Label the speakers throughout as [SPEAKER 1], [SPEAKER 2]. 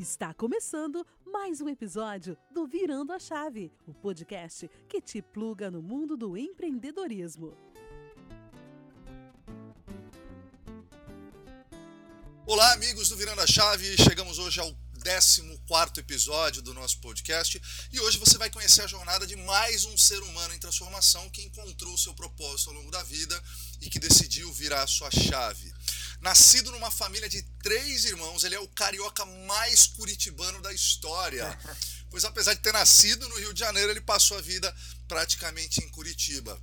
[SPEAKER 1] Está começando mais um episódio do Virando a Chave, o podcast que te pluga no mundo do empreendedorismo.
[SPEAKER 2] Olá, amigos do Virando a Chave. Chegamos hoje ao 14 episódio do nosso podcast e hoje você vai conhecer a jornada de mais um ser humano em transformação que encontrou seu propósito ao longo da vida e que decidiu virar sua chave. Nascido numa família de três irmãos, ele é o carioca mais curitibano da história. Pois apesar de ter nascido no Rio de Janeiro, ele passou a vida praticamente em Curitiba.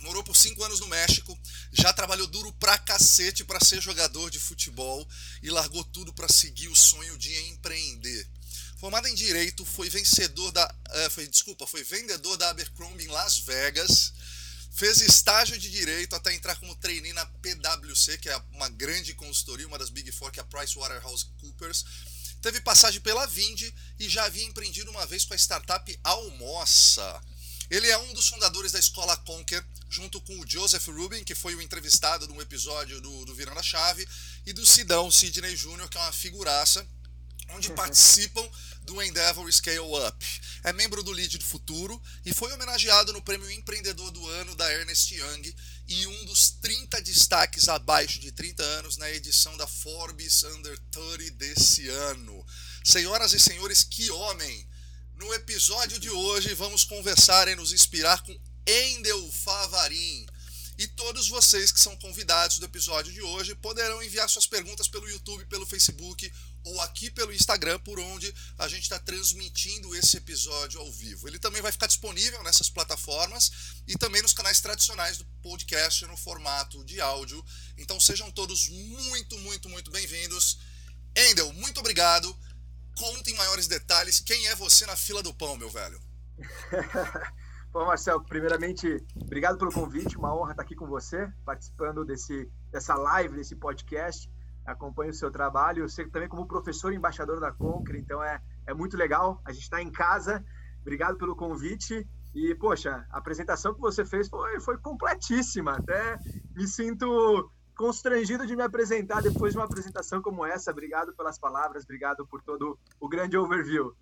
[SPEAKER 2] Morou por cinco anos no México, já trabalhou duro pra cacete para ser jogador de futebol e largou tudo para seguir o sonho de empreender. Formado em direito, foi vencedor da, uh, foi desculpa, foi vendedor da Abercrombie em Las Vegas. Fez estágio de direito até entrar como trainee na PwC, que é uma grande consultoria, uma das Big Four, que é a PricewaterhouseCoopers. Teve passagem pela Vind e já havia empreendido uma vez com a startup Almoça. Ele é um dos fundadores da Escola Conquer, junto com o Joseph Rubin, que foi o entrevistado num episódio do, do Virando a Chave, e do Sidão Sidney Jr., que é uma figuraça, onde participam do Endeavor Scale Up. É membro do Lead do Futuro e foi homenageado no Prêmio Empreendedor do Ano da Ernest Young e um dos 30 destaques abaixo de 30 anos na edição da Forbes Under 30 desse ano. Senhoras e senhores, que homem! No episódio de hoje vamos conversar e nos inspirar com Endel Favarin. E todos vocês que são convidados do episódio de hoje poderão enviar suas perguntas pelo YouTube, pelo Facebook ou aqui pelo Instagram, por onde a gente está transmitindo esse episódio ao vivo. Ele também vai ficar disponível nessas plataformas e também nos canais tradicionais do podcast no formato de áudio. Então sejam todos muito, muito, muito bem-vindos. Endel, muito obrigado. Conte em maiores detalhes quem é você na fila do pão, meu velho.
[SPEAKER 3] Bom, Marcelo, primeiramente, obrigado pelo convite, uma honra estar aqui com você, participando desse, dessa live, desse podcast acompanho o seu trabalho. Você também como professor embaixador da Concre, então é, é muito legal. A gente está em casa. Obrigado pelo convite. E, poxa, a apresentação que você fez foi, foi completíssima. Até me sinto constrangido de me apresentar depois de uma apresentação como essa. Obrigado pelas palavras, obrigado por todo o grande overview.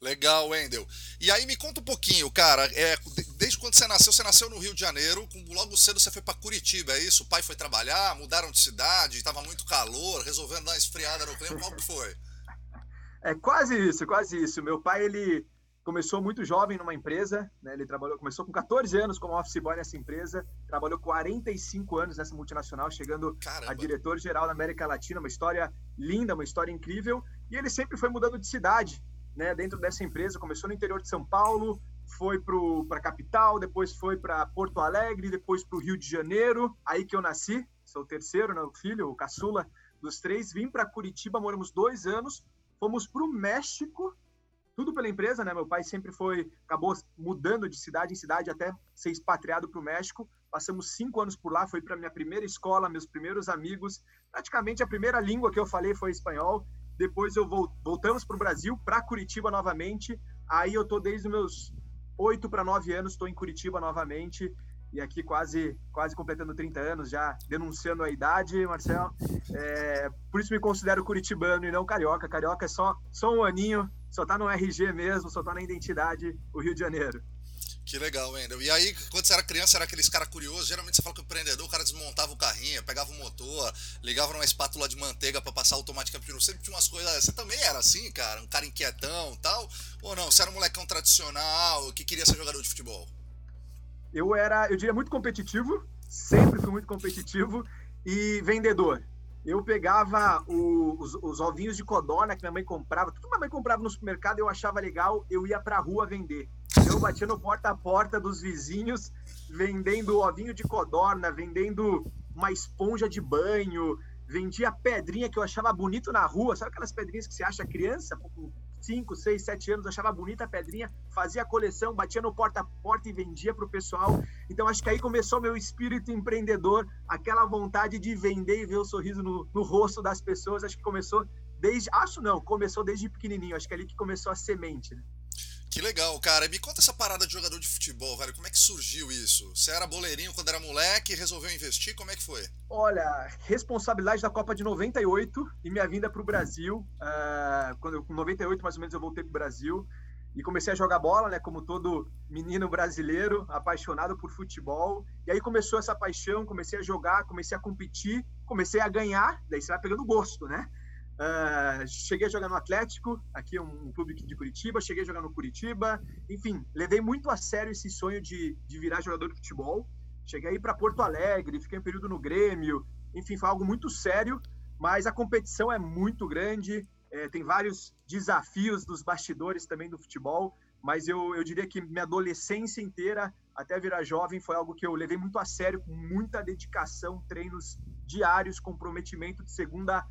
[SPEAKER 2] Legal, Wendel. E aí me conta um pouquinho, cara, é, desde quando você nasceu, você nasceu no Rio de Janeiro, logo cedo você foi para Curitiba, é isso? O pai foi trabalhar, mudaram de cidade, estava muito calor, resolvendo dar uma esfriada no clima, qual que foi?
[SPEAKER 3] É quase isso, quase isso. Meu pai, ele começou muito jovem numa empresa, né? Ele trabalhou, começou com 14 anos como office boy nessa empresa, trabalhou 45 anos nessa multinacional, chegando Caramba. a diretor-geral da América Latina, uma história linda, uma história incrível, e ele sempre foi mudando de cidade, né, dentro dessa empresa. Começou no interior de São Paulo, foi para a capital, depois foi para Porto Alegre, depois para o Rio de Janeiro, aí que eu nasci, sou o terceiro, né, o filho, o caçula dos três. Vim para Curitiba, moramos dois anos, fomos para o México, tudo pela empresa, né? Meu pai sempre foi, acabou mudando de cidade em cidade até ser expatriado para o México. Passamos cinco anos por lá, foi para minha primeira escola, meus primeiros amigos. Praticamente a primeira língua que eu falei foi espanhol. Depois eu voltamos para o Brasil, para Curitiba novamente. Aí eu tô desde os meus oito para nove anos, estou em Curitiba novamente e aqui quase quase completando 30 anos, já denunciando a idade, Marcel. É, por isso me considero curitibano e não carioca. Carioca é só, só um aninho, só tá no RG mesmo, só tá na identidade, o Rio de Janeiro.
[SPEAKER 2] Que legal, Wendel. E aí, quando você era criança, era aqueles cara curiosos. Geralmente você fala que o empreendedor, o cara desmontava o carrinho, pegava o motor, ligava numa espátula de manteiga para passar automaticamente no sempre tinha umas coisas. Você também era assim, cara? Um cara inquietão tal? Ou não? Você era um molecão tradicional que queria ser jogador de futebol?
[SPEAKER 3] Eu era, eu diria, muito competitivo. Sempre fui muito competitivo e vendedor. Eu pegava o, os, os, ovinhos de codorna que minha mãe comprava, tudo que minha mãe comprava no supermercado, eu achava legal, eu ia pra rua vender. Eu batia no porta a porta dos vizinhos, vendendo ovinho de codorna, vendendo uma esponja de banho, vendia pedrinha que eu achava bonito na rua, sabe aquelas pedrinhas que você acha criança, com 5, 6, 7 anos, achava bonita a pedrinha, fazia coleção, batia no porta porta e vendia para o pessoal. Então acho que aí começou meu espírito empreendedor, aquela vontade de vender e ver o sorriso no, no rosto das pessoas. Acho que começou desde, acho não, começou desde pequenininho. Acho que é ali que começou a semente. Né?
[SPEAKER 2] Que legal, cara. Me conta essa parada de jogador de futebol, velho. Como é que surgiu isso? Você era boleirinho quando era moleque resolveu investir? Como é que foi?
[SPEAKER 3] Olha, responsabilidade da Copa de 98 e minha vinda para o Brasil. Uh, quando com 98 mais ou menos eu voltei para o Brasil e comecei a jogar bola, né? Como todo menino brasileiro, apaixonado por futebol. E aí começou essa paixão, comecei a jogar, comecei a competir, comecei a ganhar. Daí você vai pegando gosto, né? Uh, cheguei a jogar no Atlético, aqui um, um clube de Curitiba, cheguei a jogar no Curitiba, enfim, levei muito a sério esse sonho de, de virar jogador de futebol. Cheguei aí para Porto Alegre, fiquei um período no Grêmio, enfim, foi algo muito sério, mas a competição é muito grande, é, tem vários desafios dos bastidores também do futebol, mas eu, eu diria que minha adolescência inteira, até virar jovem, foi algo que eu levei muito a sério, com muita dedicação, treinos diários, comprometimento de segunda a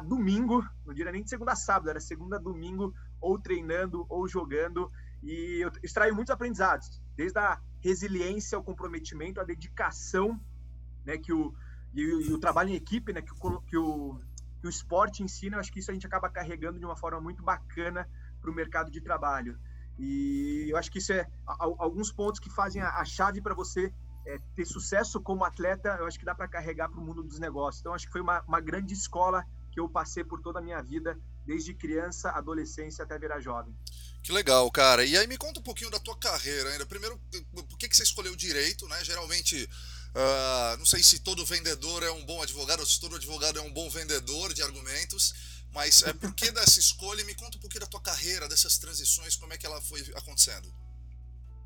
[SPEAKER 3] domingo, não diria nem de segunda a sábado, era segunda a domingo, ou treinando ou jogando. E eu extraio muitos aprendizados, desde a resiliência, o comprometimento, a dedicação, né, que o, e, e o trabalho em equipe, né, que o, que o, que o esporte ensina. Eu acho que isso a gente acaba carregando de uma forma muito bacana para o mercado de trabalho. E eu acho que isso é alguns pontos que fazem a, a chave para você é, ter sucesso como atleta. Eu acho que dá para carregar para o mundo dos negócios. Então, acho que foi uma, uma grande escola que eu passei por toda a minha vida, desde criança, adolescência até virar jovem.
[SPEAKER 2] Que legal, cara. E aí me conta um pouquinho da tua carreira ainda. Primeiro, por que, que você escolheu direito, né? Geralmente, uh, não sei se todo vendedor é um bom advogado ou se todo advogado é um bom vendedor de argumentos, mas é por que dessa escolha? Me conta um pouquinho da tua carreira, dessas transições, como é que ela foi acontecendo.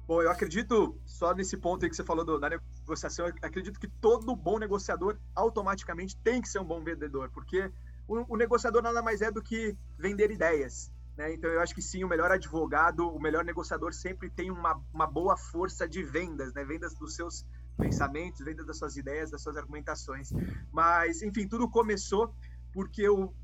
[SPEAKER 3] Bom, eu acredito, só nesse ponto aí que você falou do, da negociação, acredito que todo bom negociador automaticamente tem que ser um bom vendedor, porque o, o, negociador nada mais é do que vender ideias. Né? Então, eu acho que sim, o melhor advogado, o melhor negociador sempre tem uma, uma boa força de vendas, né? vendas dos seus pensamentos, vendas das suas ideias, das suas argumentações. Mas, enfim, tudo começou porque eu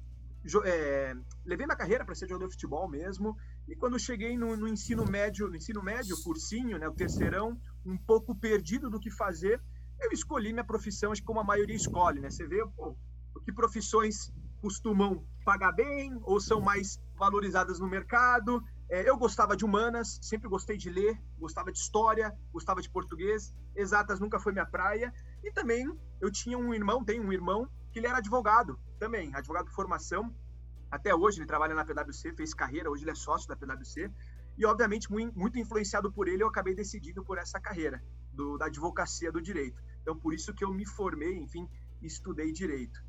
[SPEAKER 3] é, levei minha carreira para ser jogador de futebol mesmo. E quando cheguei no, no, ensino médio, no ensino médio, cursinho, né, o terceirão, um pouco perdido do que fazer, eu escolhi minha profissão, acho que como a maioria escolhe, né? Você vê, pô, que profissões costumam pagar bem ou são mais valorizadas no mercado. É, eu gostava de humanas, sempre gostei de ler, gostava de história, gostava de português. Exatas nunca foi minha praia. E também eu tinha um irmão, tenho um irmão, que ele era advogado também, advogado de formação. Até hoje ele trabalha na PwC, fez carreira, hoje ele é sócio da PwC. E, obviamente, muito influenciado por ele, eu acabei decidindo por essa carreira do, da advocacia do direito. Então, por isso que eu me formei, enfim, estudei direito.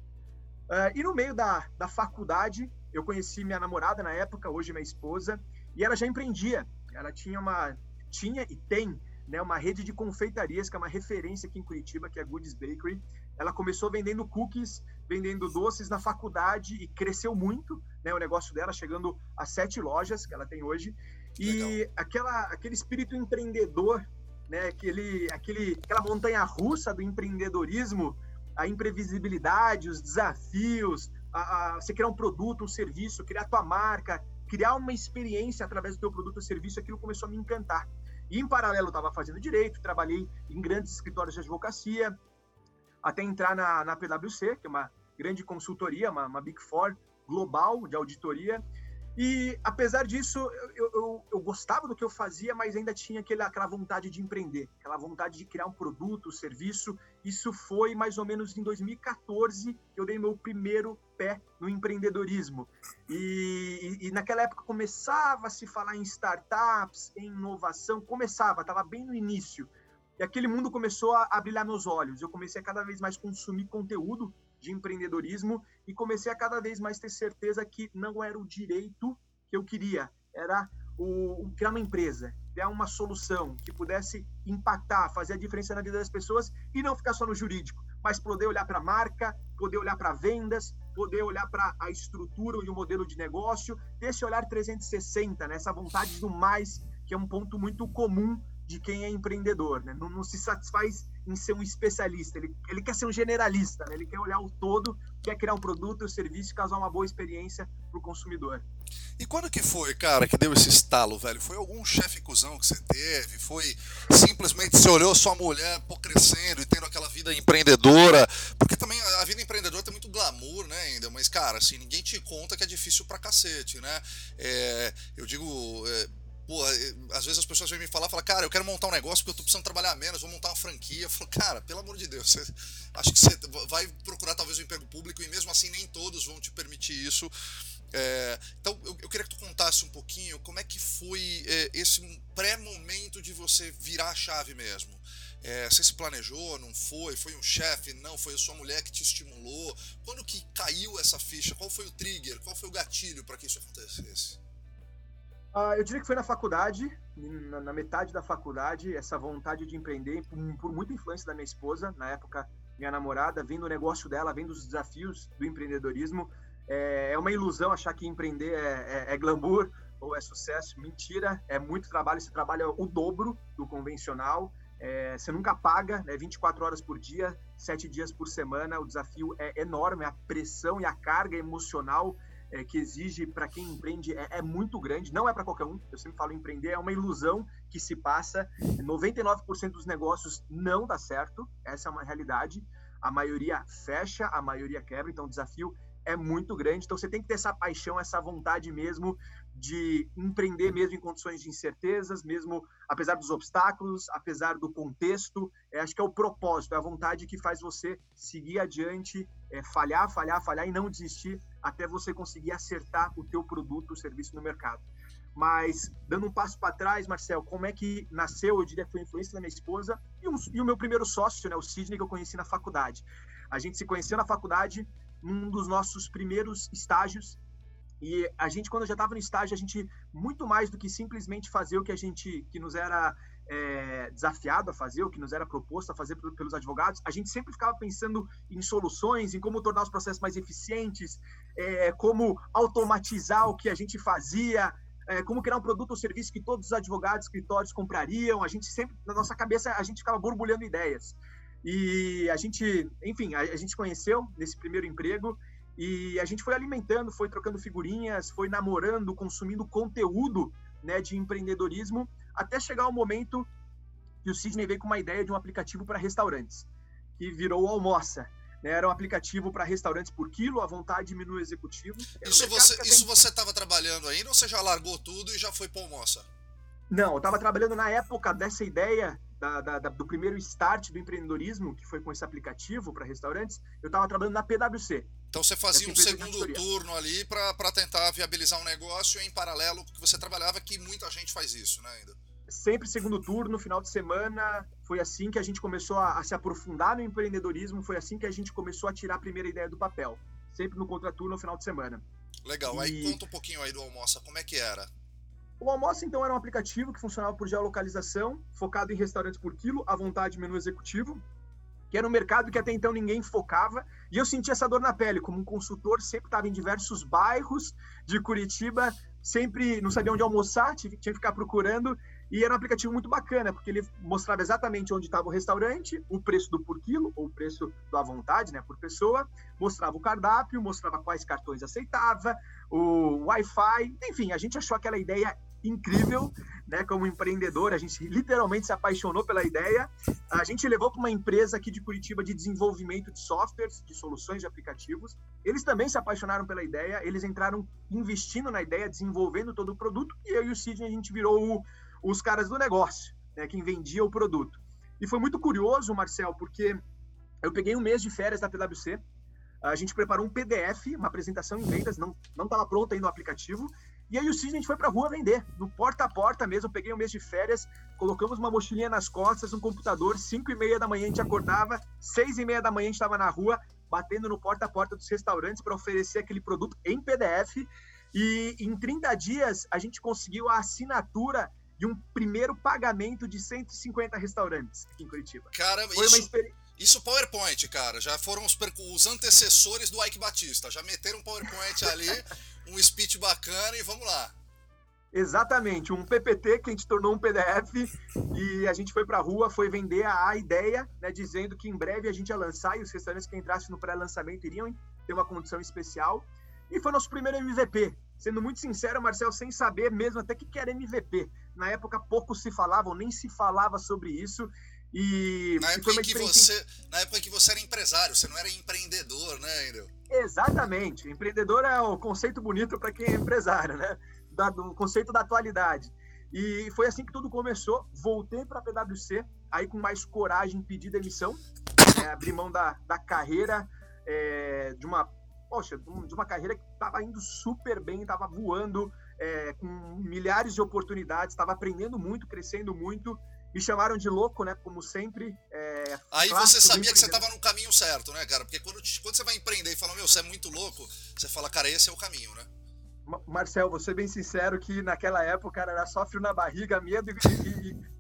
[SPEAKER 3] Uh, e no meio da, da faculdade, eu conheci minha namorada na época, hoje minha esposa, e ela já empreendia. Ela tinha uma tinha e tem né, uma rede de confeitarias que é uma referência aqui em Curitiba, que é a Goodies Bakery. Ela começou vendendo cookies, vendendo doces na faculdade e cresceu muito, né, o negócio dela, chegando a sete lojas que ela tem hoje. E aquela, aquele espírito empreendedor, né, aquele, aquele, aquela montanha russa do empreendedorismo, a imprevisibilidade, os desafios, a, a, você criar um produto, um serviço, criar tua marca, criar uma experiência através do teu produto ou serviço, aquilo começou a me encantar. E em paralelo eu estava fazendo direito, trabalhei em grandes escritórios de advocacia, até entrar na, na PwC, que é uma grande consultoria, uma, uma Big Four global de auditoria, e apesar disso, eu, eu, eu, gostava do que eu fazia, mas ainda tinha aquela, aquela vontade de empreender, aquela vontade de criar um produto, um serviço. Isso foi mais ou menos em 2014 que eu dei meu primeiro pé no empreendedorismo. E, e, e naquela época começava a se falar em startups, em inovação, começava, estava bem no início. E aquele mundo começou a, a brilhar meus olhos. Eu comecei a cada vez mais consumir conteúdo de empreendedorismo e comecei a cada vez mais ter certeza que não era o direito que eu queria, era o, criar uma empresa, criar uma solução que pudesse impactar, fazer a diferença na vida das pessoas e não ficar só no jurídico, mas poder olhar para a marca, poder olhar para vendas, poder olhar para a estrutura e o modelo de negócio, ter esse olhar 360, né? essa vontade do mais, que é um ponto muito comum de quem é empreendedor, né? não, não se satisfaz em ser um especialista, ele, ele quer ser um generalista, né? ele quer olhar o todo, quer criar um produto ou serviço causar uma boa experiência para o consumidor.
[SPEAKER 2] E quando que foi, cara, que deu esse estalo, velho? Foi algum chefe cuzão que você teve? Foi simplesmente você olhou sua mulher pô, crescendo e tendo aquela vida empreendedora? Porque também a vida empreendedora tem muito glamour, né, ainda, mas, cara, assim, ninguém te conta que é difícil pra cacete, né? É, eu digo. É, pô, às vezes as pessoas vêm me falar, falam, cara, eu quero montar um negócio porque eu tô precisando trabalhar menos, vou montar uma franquia. Eu falo, cara, pelo amor de Deus, você, acho que você vai procurar talvez um emprego público e mesmo assim nem todos vão te permitir isso. É, então, eu, eu, queria que tu contasse um pouquinho como é que foi é, esse pré-momento de você virar a chave mesmo. É, você se planejou, não foi? Foi um chefe? Não, foi a sua mulher que te estimulou? Quando que caiu essa ficha? Qual foi o trigger? Qual foi o gatilho para que isso acontecesse?
[SPEAKER 3] Uh, eu diria que foi na faculdade, na, na, metade da faculdade, essa vontade de empreender, por, por, muita influência da minha esposa, na época minha namorada, vendo o negócio dela, vendo os desafios do empreendedorismo. É, é uma ilusão achar que empreender é, é, é, glamour ou é sucesso. Mentira, é muito trabalho, esse trabalho é o dobro do convencional. É, você nunca paga, né, 24 horas por dia, 7 dias por semana. O desafio é enorme, a pressão e a carga emocional é, que exige para quem empreende é, é, muito grande, não é para qualquer um. Eu sempre falo empreender é uma ilusão que se passa. 99% dos negócios não dá certo, essa é uma realidade. A maioria fecha, a maioria quebra, então o desafio é muito grande. Então você tem que ter essa paixão, essa vontade mesmo de empreender mesmo em condições de incertezas, mesmo apesar dos obstáculos, apesar do contexto. É, acho que é o propósito, é a vontade que faz você seguir adiante, é, falhar, falhar, falhar e não desistir até você conseguir acertar o teu produto, o serviço no mercado. Mas, dando um passo para trás, Marcel, como é que nasceu, eu diria que foi a influência da minha esposa e, um, e o meu primeiro sócio, né, o Sidney, que eu conheci na faculdade. A gente se conheceu na faculdade, num dos nossos primeiros estágios, e a gente, quando já estava no estágio, a gente, muito mais do que simplesmente fazer o que a gente, que nos era é, desafiado a fazer, o que nos era proposto a fazer pelos advogados, a gente sempre ficava pensando em soluções, em como tornar os processos mais eficientes, é, como automatizar o que a gente fazia, é, como criar um produto ou serviço que todos os advogados, escritórios comprariam. A gente sempre, na nossa cabeça, a gente ficava borbulhando ideias. E a gente, enfim, a, a gente conheceu nesse primeiro emprego e a gente foi alimentando, foi trocando figurinhas, foi namorando, consumindo conteúdo né, de empreendedorismo, até chegar o momento que o Sidney veio com uma ideia de um aplicativo para restaurantes, que virou o Almoça. Né, era um aplicativo para restaurantes por quilo, à vontade de menu executivo.
[SPEAKER 2] Isso você isso você estava trabalhando ainda ou você já largou tudo e já foi para o Almoça?
[SPEAKER 3] Não, eu estava trabalhando na época dessa ideia da, da, da, do primeiro start do empreendedorismo, que foi com esse aplicativo para restaurantes, eu estava trabalhando na PwC.
[SPEAKER 2] Então você fazia um segundo turno ali para tentar viabilizar um negócio em paralelo que você trabalhava, que muita gente faz isso, né, ainda?
[SPEAKER 3] Sempre segundo turno, final de semana. Foi assim que a gente começou a, a se aprofundar no empreendedorismo, foi assim que a gente começou a tirar a primeira ideia do papel. Sempre no contraturno, no final de semana.
[SPEAKER 2] Legal. E... Aí conta um pouquinho aí do Almoça, como é que era?
[SPEAKER 3] O Almoça, então, era um aplicativo que funcionava por geolocalização, focado em restaurantes por quilo, à vontade menu executivo que era um mercado que até então ninguém focava, e eu senti essa dor na pele, como um consultor, sempre estava em diversos bairros de Curitiba, sempre não sabia onde almoçar, tinha que ficar procurando, e era um aplicativo muito bacana, porque ele mostrava exatamente onde estava o restaurante, o preço do por quilo, ou o preço da vontade, né, por pessoa, mostrava o cardápio, mostrava quais cartões aceitava, o Wi-Fi, enfim, a gente achou aquela ideia incrível, né? Como empreendedor, a gente literalmente se apaixonou pela ideia. A gente levou para uma empresa aqui de Curitiba de desenvolvimento de softwares, de soluções de aplicativos. Eles também se apaixonaram pela ideia, eles entraram investindo na ideia, desenvolvendo todo o produto, e eu e o Sidney a gente virou o, os caras do negócio, né? Quem vendia o produto. E foi muito curioso, Marcel, porque eu peguei um mês de férias da PwC, a gente preparou um PDF, uma apresentação em vendas, não estava pronto ainda o aplicativo, e aí o Cisne a gente foi pra rua vender, no porta a porta mesmo. Eu peguei um mês de férias, colocamos uma mochilinha nas costas, um computador, 5 e meia da manhã a gente acordava, 6 e meia da manhã a gente estava na rua, batendo no porta a porta dos restaurantes para oferecer aquele produto em PDF. E em 30 dias a gente conseguiu a assinatura de um primeiro pagamento de 150 restaurantes aqui em Curitiba.
[SPEAKER 2] Caramba, Foi isso, isso PowerPoint, cara. Já foram os, os antecessores do Ike Batista. Já meteram um PowerPoint ali. um speech bacana e vamos lá.
[SPEAKER 3] Exatamente, um PPT que a gente tornou um PDF e a gente foi para a rua, foi vender a, a ideia, né, dizendo que em breve a gente ia lançar e os restaurantes que entrassem no pré-lançamento iriam ter uma condição especial. E foi nosso primeiro MVP. Sendo muito sincero, Marcel, sem saber mesmo até que era MVP. Na época pouco se falava, ou nem se falava sobre isso. E
[SPEAKER 2] na época, em que você, na época que você era empresário, você não era empreendedor, né, Endel?
[SPEAKER 3] Exatamente. Empreendedor é o conceito bonito para quem é empresário, né? Da, do conceito da atualidade. E foi assim que tudo começou. Voltei para a PwC, aí com mais coragem pedi demissão, é, abri mão da, da carreira, é, de uma poxa, de uma carreira que estava indo super bem, estava voando, é, com milhares de oportunidades, estava aprendendo muito, crescendo muito. Me chamaram de louco, né? Como sempre. É,
[SPEAKER 2] Aí você sabia que você estava no caminho certo, né, cara? Porque quando, quando você vai empreender e fala, meu, você é muito louco, você fala, cara, esse é o caminho, né?
[SPEAKER 3] Marcel, vou ser bem sincero que naquela época era só frio na barriga, medo e, e,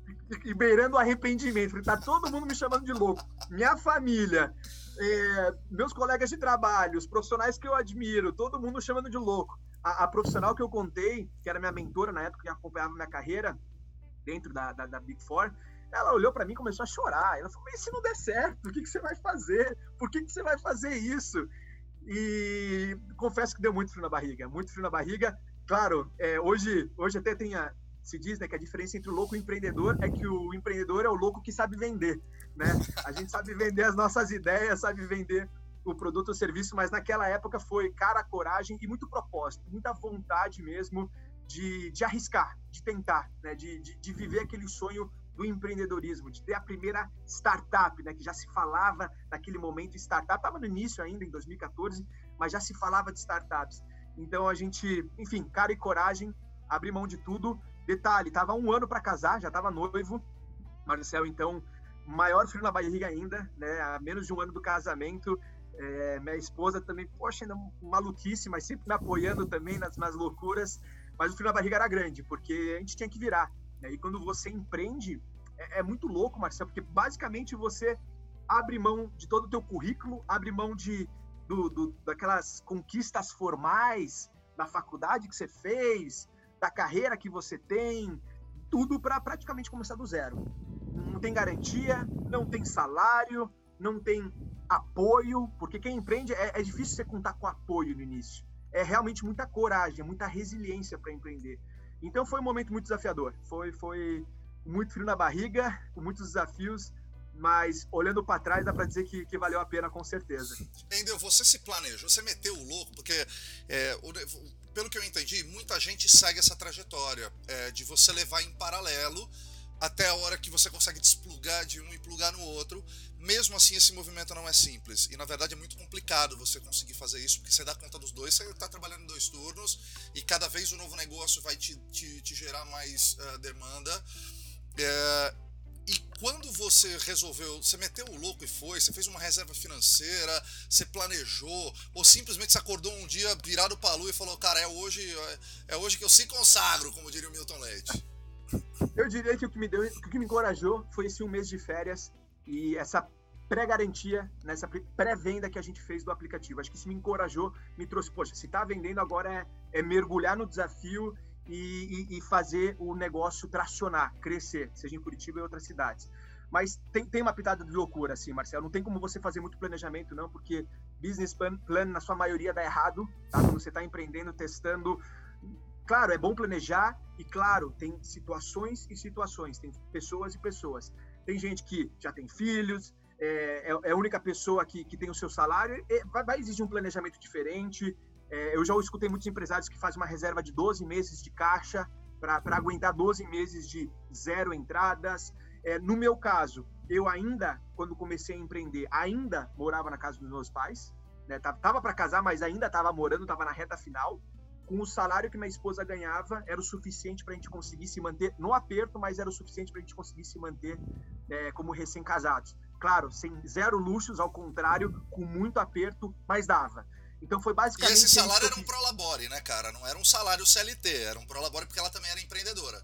[SPEAKER 3] e, beirando arrependimento. Tá todo mundo me chamando de louco. Minha família, é, meus colegas de trabalho, os profissionais que eu admiro, todo mundo chamando de louco. A, a, profissional que eu contei, que era minha mentora na época, que acompanhava minha carreira dentro da, da, da Big Four, ela olhou para mim e começou a chorar. Ela falou: Mas se não der certo, o que, que você vai fazer? Por que, que você vai fazer isso? E confesso que deu muito frio na barriga, muito frio na barriga. Claro, é, hoje, hoje até tem a, se diz né, que a diferença entre o louco e o empreendedor é que o empreendedor é o louco que sabe vender, né? A gente sabe vender as nossas ideias, sabe vender o produto ou serviço, mas naquela época foi cara, coragem e muito propósito, muita vontade mesmo de, de arriscar, de tentar, né? de, de, de viver aquele sonho do empreendedorismo, de ter a primeira startup, né, que já se falava naquele momento startup, estava no início ainda, em 2014, mas já se falava de startups. Então a gente, enfim, cara e coragem, abrir mão de tudo. Detalhe, tava um ano para casar, já estava noivo. Marcel, então, maior frio na barriga ainda, né? A menos de um ano do casamento. É, minha esposa também, poxa, ainda maluquice, mas sempre me apoiando também nas, nas loucuras. Mas o frio na barriga era grande, porque a gente tinha que virar. Né? E quando você empreende, é, é muito louco, Marcelo, porque basicamente você abre mão de todo o teu currículo, abre mão de do, do, daquelas conquistas formais da faculdade que você fez, da carreira que você tem, tudo para praticamente começar do zero. Não tem garantia, não tem salário, não tem apoio, porque quem empreende é, é difícil você contar com apoio no início. É realmente muita coragem, muita resiliência para empreender. Então foi um momento muito desafiador. Foi, foi muito frio na barriga, com muitos desafios, mas olhando para trás dá para dizer que, que, valeu a pena com certeza.
[SPEAKER 2] Endel, você se planejou, você meteu o louco, porque é, o, pelo que eu entendi, muita gente segue essa trajetória é, de você levar em paralelo até a hora que você consegue desplugar de um e plugar no outro. Mesmo assim, esse movimento não é simples. E na verdade é muito complicado você conseguir fazer isso, porque você dá conta dos dois, você está trabalhando em dois turnos e cada vez o novo negócio vai te, te, te gerar mais uh, demanda. É, e quando você resolveu, você meteu o louco e foi, você fez uma reserva financeira, você planejou, ou simplesmente você acordou um dia virado para a lua e falou, cara, é hoje, é, hoje que eu se consagro, como diria o Milton Leite.
[SPEAKER 3] Eu diria que o que me deu, o que me encorajou foi esse um mês de férias e essa pré-garantia, nessa pré-venda que a gente fez do aplicativo. Acho que isso me encorajou, me trouxe, poxa, se está vendendo agora é, é, mergulhar no desafio e, e, e, fazer o negócio tracionar, crescer, seja em Curitiba em outras cidades. Mas tem, tem uma pitada de loucura, assim, Marcelo. Não tem como você fazer muito planejamento, não, porque business plan, plan na sua maioria dá errado, tá? Quando você está empreendendo, testando, Claro, é bom planejar e, claro, tem situações e situações, tem pessoas e pessoas. Tem gente que já tem filhos, é, é, é a única pessoa que, que tem o seu salário, vai, vai exigir um planejamento diferente. É, eu já escutei muitos empresários que fazem uma reserva de 12 meses de caixa para aguentar 12 meses de zero entradas. É, no meu caso, eu ainda, quando comecei a empreender, ainda morava na casa dos meus pais. Né? Tava para casar, mas ainda estava morando, estava na reta final com o salário que minha esposa ganhava, era o suficiente para a gente conseguir se manter no aperto, mas era o suficiente para a gente conseguir se manter é, como recém-casados. Claro, sem zero luxos, ao contrário, com muito aperto, mas dava. Então foi basicamente.
[SPEAKER 2] E esse salário era um prolabore, né, cara? Não era um salário CLT, era um prolabore porque ela também era empreendedora.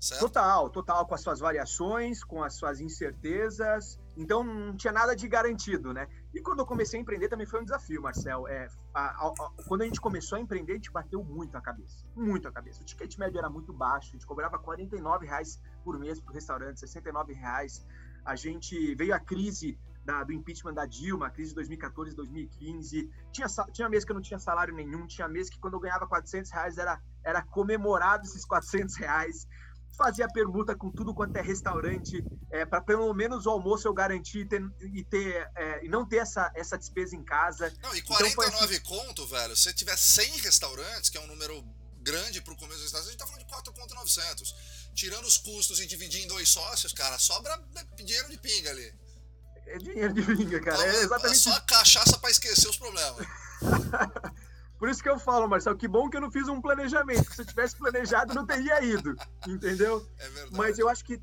[SPEAKER 2] Certo?
[SPEAKER 3] Total, total, com as suas variações, com as suas incertezas. Então não tinha nada de garantido, né? E quando eu comecei a empreender também foi um desafio, Marcel. É, a, a, a, quando a gente começou a empreender, a gente bateu muito a cabeça. Muito a cabeça. O ticket médio era muito baixo, a gente cobrava 49 reais por mês para o restaurante, 69 reais. A gente veio a crise da, do impeachment da Dilma, a crise de 2014, 2015. Tinha, tinha mês que eu não tinha salário nenhum, tinha mês que quando eu ganhava 400 reais era, era comemorado esses 400 reais fazia permuta com tudo quanto é restaurante, é, para pelo menos o almoço eu garantir e, ter, e, ter, é, e não ter essa, essa despesa em casa.
[SPEAKER 2] Não, e 49 então, assim... conto, velho, se tiver 100 restaurantes, que é um número grande para o começo do estágio, a gente está falando de 4,900. Tirando os custos e dividir em dois sócios, cara, sobra dinheiro de pinga ali.
[SPEAKER 3] É dinheiro de pinga, cara. É exatamente. É
[SPEAKER 2] só a cachaça para esquecer os problemas.
[SPEAKER 3] Por isso que eu falo, Marcelo, que bom que eu não fiz um planejamento. Se eu tivesse planejado, não teria ido. Entendeu?
[SPEAKER 2] É verdade.
[SPEAKER 3] Mas eu acho que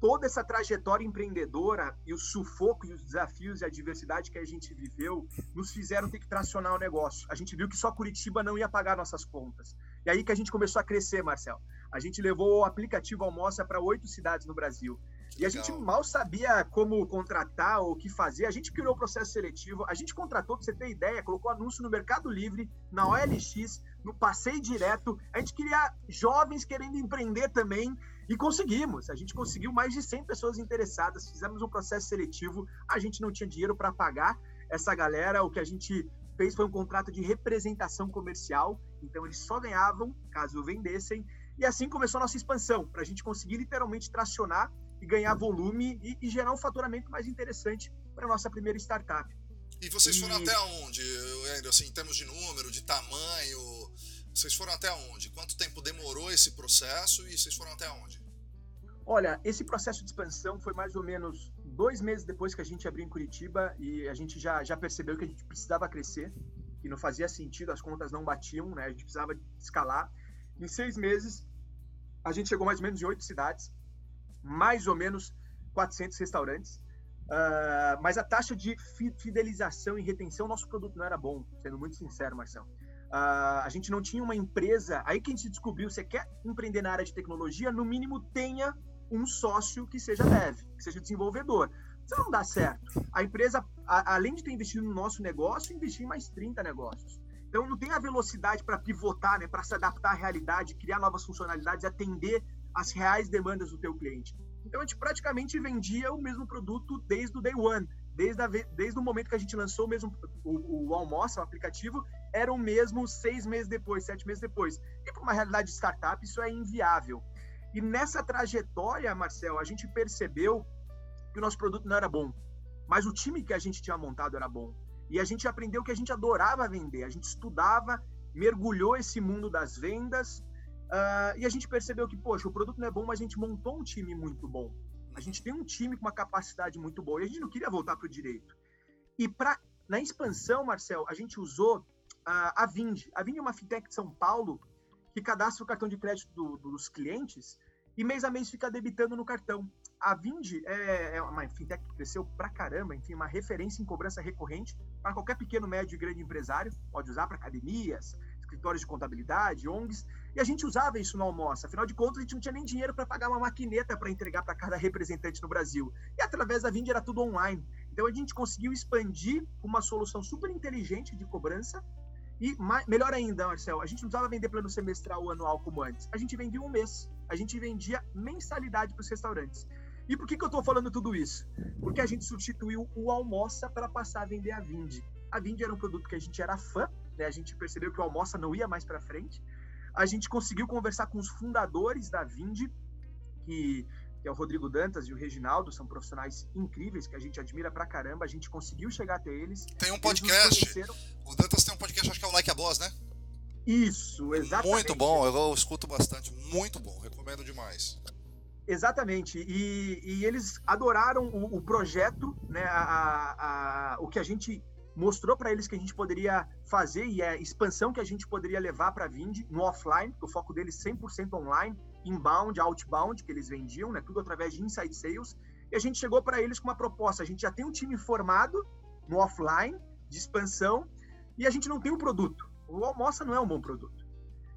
[SPEAKER 3] toda essa trajetória empreendedora e o sufoco e os desafios e a diversidade que a gente viveu nos fizeram ter que tracionar o negócio. A gente viu que só Curitiba não ia pagar nossas contas. E aí que a gente começou a crescer, Marcel. A gente levou o aplicativo Almoça para oito cidades no Brasil. E a gente mal sabia como contratar ou o que fazer. A gente criou o processo seletivo, a gente contratou, para você ter ideia, colocou anúncio no Mercado Livre, na OLX, no Passeio Direto. A gente queria jovens querendo empreender também. E conseguimos. A gente conseguiu mais de 100 pessoas interessadas, fizemos um processo seletivo, a gente não tinha dinheiro para pagar essa galera, o que a gente fez foi um contrato de representação comercial, então eles só ganhavam caso vendessem, e assim começou a nossa expansão, para a gente conseguir literalmente tracionar e ganhar volume e, e gerar um faturamento mais interessante para nossa primeira startup.
[SPEAKER 2] E vocês foram e... até onde, assim, em termos de número, de tamanho, vocês foram até onde? Quanto tempo demorou esse processo e vocês foram até onde?
[SPEAKER 3] Olha, esse processo de expansão foi mais ou menos dois meses depois que a gente abriu em Curitiba e a gente já, já percebeu que a gente precisava crescer, que não fazia sentido, as contas não batiam, né? A gente precisava escalar. Em seis meses, a gente chegou mais ou menos em oito cidades, mais ou menos 400 restaurantes. Uh, mas a taxa de fidelização e retenção, nosso produto não era bom, sendo muito sincero, Marcelo. Uh, a gente não tinha uma empresa. Aí que a gente descobriu: você quer empreender na área de tecnologia, no mínimo tenha um sócio que seja dev, que seja desenvolvedor. Isso não dá certo. A empresa, a, além de ter investido no nosso negócio, investiu em mais 30 negócios. Então não tem a velocidade para pivotar, né, para se adaptar à realidade, criar novas funcionalidades, atender as reais demandas do teu cliente. Então a gente praticamente vendia o mesmo produto desde o day one desde, a, desde o momento que a gente lançou o mesmo o, o Almoça, o aplicativo, era o mesmo seis meses depois, sete meses depois. E para uma realidade de startup, isso é inviável. E nessa trajetória, Marcel, a gente percebeu que o nosso produto não era bom, mas o time que a gente tinha montado era bom. E a gente aprendeu que a gente adorava vender, a gente estudava, mergulhou esse mundo das vendas, uh, e a gente percebeu que, poxa, o produto não é bom, mas a gente montou um time muito bom. A gente tem um time com uma capacidade muito boa e a gente não queria voltar para o direito. E pra, na expansão, Marcel, a gente usou a, a. A Vind é uma fintech de São Paulo que cadastra o cartão de crédito do, dos clientes e mês a mês fica debitando no cartão. A Vind é, é uma fintech que cresceu pra caramba, enfim, uma referência em cobrança recorrente para qualquer pequeno, médio e grande empresário. Pode usar para academias, escritórios de contabilidade, ONGs. E a gente usava isso no almoço. Afinal de contas, a gente não tinha nem dinheiro para pagar uma maquineta para entregar para cada representante no Brasil. E através da Vind era tudo online. Então a gente conseguiu expandir uma solução super inteligente de cobrança. E melhor ainda, Marcel, a gente não precisava vender plano semestral ou anual como antes. A gente vendia um mês. A gente vendia mensalidade para os restaurantes. E por que, que eu estou falando tudo isso? Porque a gente substituiu o Almoça para passar a vender a Vind. A Vind era um produto que a gente era fã, né? a gente percebeu que o Almoça não ia mais para frente a gente conseguiu conversar com os fundadores da Vind, que, que, é o Rodrigo Dantas e o Reginaldo, são profissionais incríveis que a gente admira pra caramba. A gente conseguiu chegar até eles.
[SPEAKER 2] Tem um podcast. O Dantas tem um podcast, acho que é o Like a Boss, né?
[SPEAKER 3] Isso, exatamente.
[SPEAKER 2] Muito bom, eu escuto bastante. Muito bom, recomendo demais.
[SPEAKER 3] Exatamente, e, e eles adoraram o, o projeto, né, a, a, a, o que a gente mostrou para eles que a gente poderia fazer e a expansão que a gente poderia levar para a Vind no offline, o foco deles 100% online, inbound, outbound, que eles vendiam, né, tudo através de inside sales. E a gente chegou para eles com uma proposta. A gente já tem um time formado no offline, de expansão, e a gente não tem um produto. O Almoça não é um bom produto.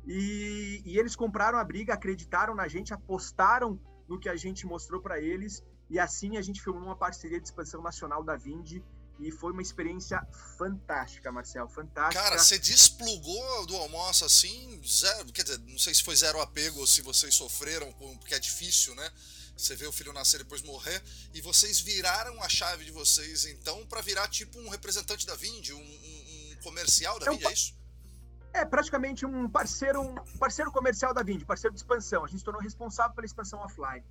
[SPEAKER 3] E, e eles compraram a briga, acreditaram na gente, apostaram no que a gente mostrou para eles, e assim a gente firmou uma parceria de expansão nacional da Vind e foi uma experiência fantástica, Marcel, fantástica.
[SPEAKER 2] Cara, você desplugou do almoço assim, zero, quer dizer, não sei se foi zero apego ou se vocês sofreram, porque é difícil, né? Você vê o filho nascer e depois morrer, e vocês viraram a chave de vocês, então, para virar tipo um representante da Vind, um, um, comercial da é Vind, é isso?
[SPEAKER 3] É praticamente um parceiro, um parceiro comercial da Vind, parceiro de expansão. A gente se tornou responsável pela expansão offline.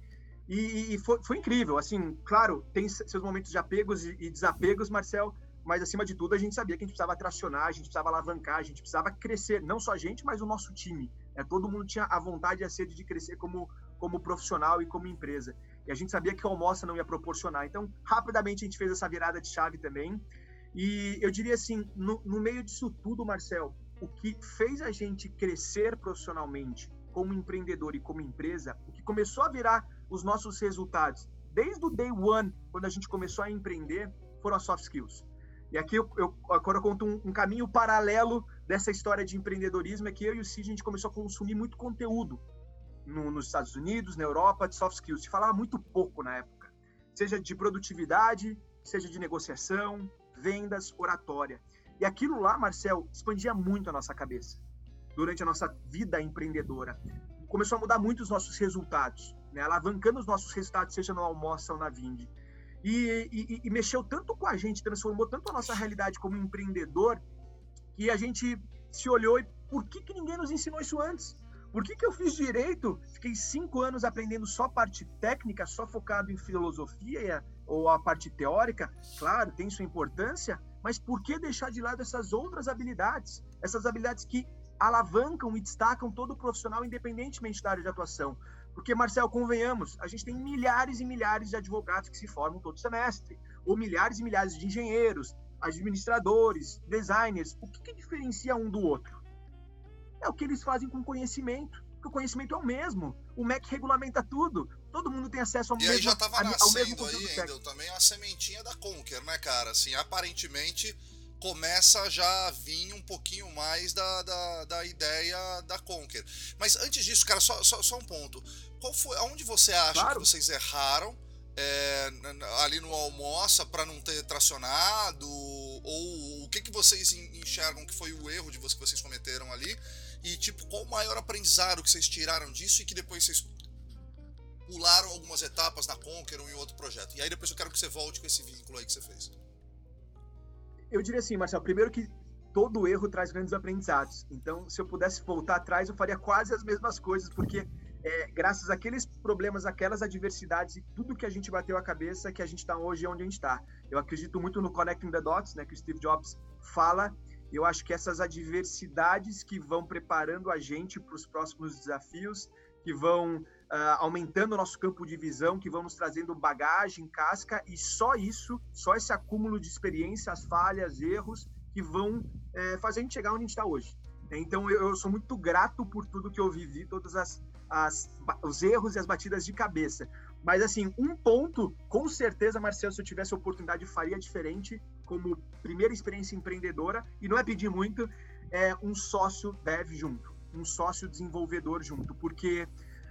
[SPEAKER 3] E, e foi, foi, incrível, assim, claro, tem seus momentos de apegos e, e desapegos, Marcel, mas acima de tudo a gente sabia que a gente precisava tracionar, a gente precisava alavancar, a gente precisava crescer, não só a gente, mas o nosso time. É, todo mundo tinha a vontade e a sede de crescer como, como profissional e como empresa. E a gente sabia que o Almoça não ia proporcionar. Então, rapidamente a gente fez essa virada de chave também. E eu diria assim, no, no meio disso tudo, Marcel, o que fez a gente crescer profissionalmente como empreendedor e como empresa, o que começou a virar os nossos resultados desde o day one, quando a gente começou a empreender, foram as soft skills. E aqui eu, eu agora eu conto um, um, caminho paralelo dessa história de empreendedorismo, é que eu e o Cid a gente começou a consumir muito conteúdo no, nos Estados Unidos, na Europa, de soft skills. Se falava muito pouco na época, seja de produtividade, seja de negociação, vendas, oratória. E aquilo lá, Marcel, expandia muito a nossa cabeça durante a nossa vida empreendedora. Começou a mudar muito os nossos resultados, né? alavancando os nossos resultados, seja no almoço ou na Vindi. E, e, e, mexeu tanto com a gente, transformou tanto a nossa realidade como empreendedor, que a gente se olhou e por que, que ninguém nos ensinou isso antes? Por que, que eu fiz direito? Fiquei cinco anos aprendendo só parte técnica, só focado em filosofia ou a parte teórica. Claro, tem sua importância, mas por que deixar de lado essas outras habilidades? Essas habilidades que alavancam e destacam todo o profissional, independentemente da área de atuação. Porque, Marcel, convenhamos, a gente tem milhares e milhares de advogados que se formam todo semestre, ou milhares e milhares de engenheiros, administradores, designers. O que, que diferencia um do outro? é o que eles fazem com conhecimento. Porque o conhecimento é o mesmo. O MEC regulamenta tudo. Todo mundo tem acesso ao
[SPEAKER 2] e
[SPEAKER 3] mesmo
[SPEAKER 2] aí já
[SPEAKER 3] tava
[SPEAKER 2] nascendo aí, Endel, também a sementinha da Conquer, né, cara? Assim, aparentemente começa já a vir um pouquinho mais da, da, da ideia da Conquer. Mas antes disso, cara, só, só, só um ponto. Qual foi, aonde você acha claro. que vocês erraram é, ali no almoça para não ter tracionado? Ou o que, que vocês enxergam que foi o erro de vocês, que vocês cometeram ali? E, tipo, qual o maior aprendizado que vocês tiraram disso e que depois vocês pularam algumas etapas na Conquer ou em outro projeto? E aí depois eu quero que você volte com esse vínculo aí que você fez.
[SPEAKER 3] Eu diria assim, Marcelo, primeiro que todo erro traz grandes aprendizados. Então, se eu pudesse voltar atrás, eu faria quase as mesmas coisas, porque é, graças àqueles problemas, aquelas adversidades e tudo que a gente bateu a cabeça, que a gente está hoje onde a gente está. Eu acredito muito no Connecting the Dots, né, que o Steve Jobs fala, eu acho que essas adversidades que vão preparando a gente para os próximos desafios, que vão uh, aumentando o nosso campo de visão, que vão nos trazendo bagagem, casca, e só isso, só esse acúmulo de experiências, falhas, erros, que vão uh, fazer a gente chegar onde a gente está hoje. Então eu, eu, sou muito grato por tudo que eu vivi, todos as, as, os erros e as batidas de cabeça. Mas assim, um ponto, com certeza, Marcelo, se eu tivesse oportunidade, faria diferente, como primeira experiência empreendedora, e não é pedir muito, é um sócio dev junto, um sócio desenvolvedor junto, porque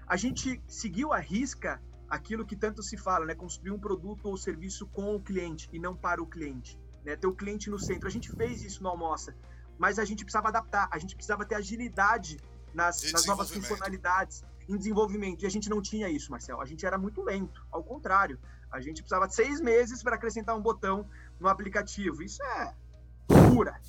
[SPEAKER 3] a gente seguiu a risca aquilo que tanto se fala, né? Construir um produto ou serviço com o cliente e não para o cliente, né? Ter o cliente no centro. A gente fez isso no Almoça, mas a gente precisava adaptar, a gente precisava ter agilidade nas, nas novas funcionalidades, em desenvolvimento. E a gente não tinha isso, Marcel. A gente era muito lento, ao contrário. A gente precisava de seis meses para acrescentar um botão no aplicativo. Isso é pura.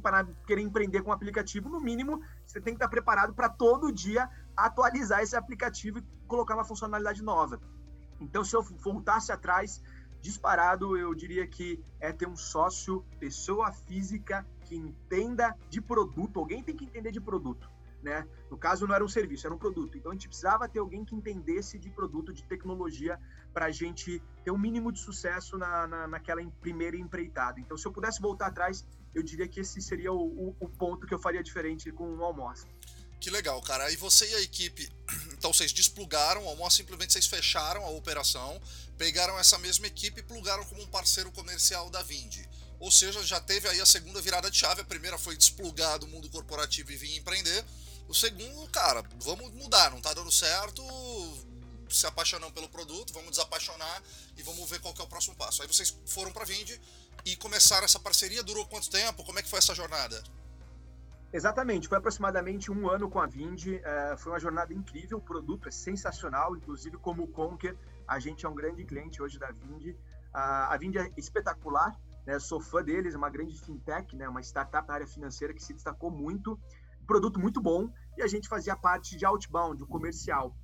[SPEAKER 3] Para querer empreender com um aplicativo, no mínimo, você tem que estar preparado para todo dia atualizar esse aplicativo e colocar uma funcionalidade nova. Então, se eu voltasse atrás, disparado, eu diria que é ter um sócio, pessoa física que entenda de produto. Alguém tem que entender de produto. Né? No caso, não era um serviço, era um produto. Então, a gente precisava ter alguém que entendesse de produto, de tecnologia, para a gente ter um mínimo de sucesso na, na, naquela primeira empreitada. Então, se eu pudesse voltar atrás, eu diria que esse seria o, o, o ponto que eu faria diferente com o almoço.
[SPEAKER 2] Que legal, cara. E você e a equipe, então vocês desplugaram o almoço, simplesmente vocês fecharam a operação, pegaram essa mesma equipe e plugaram como um parceiro comercial da Vindi. Ou seja, já teve aí a segunda virada de chave. A primeira foi desplugar do mundo corporativo e vir empreender. O segundo, cara, vamos mudar, não tá dando certo, se apaixonando pelo produto, vamos desapaixonar e vamos ver qual é o próximo passo. Aí vocês foram para Vind e começaram essa parceria, durou quanto tempo? Como é que foi essa jornada?
[SPEAKER 3] Exatamente, foi aproximadamente um ano com a Vind, é, foi uma jornada incrível, o produto é sensacional, inclusive como o Conquer, a gente é um grande cliente hoje da Vind, a Vind é espetacular, né, sou fã deles, é uma grande fintech, né, uma startup na área financeira que se destacou muito, produto muito bom e a gente fazia parte de outbound, o comercial.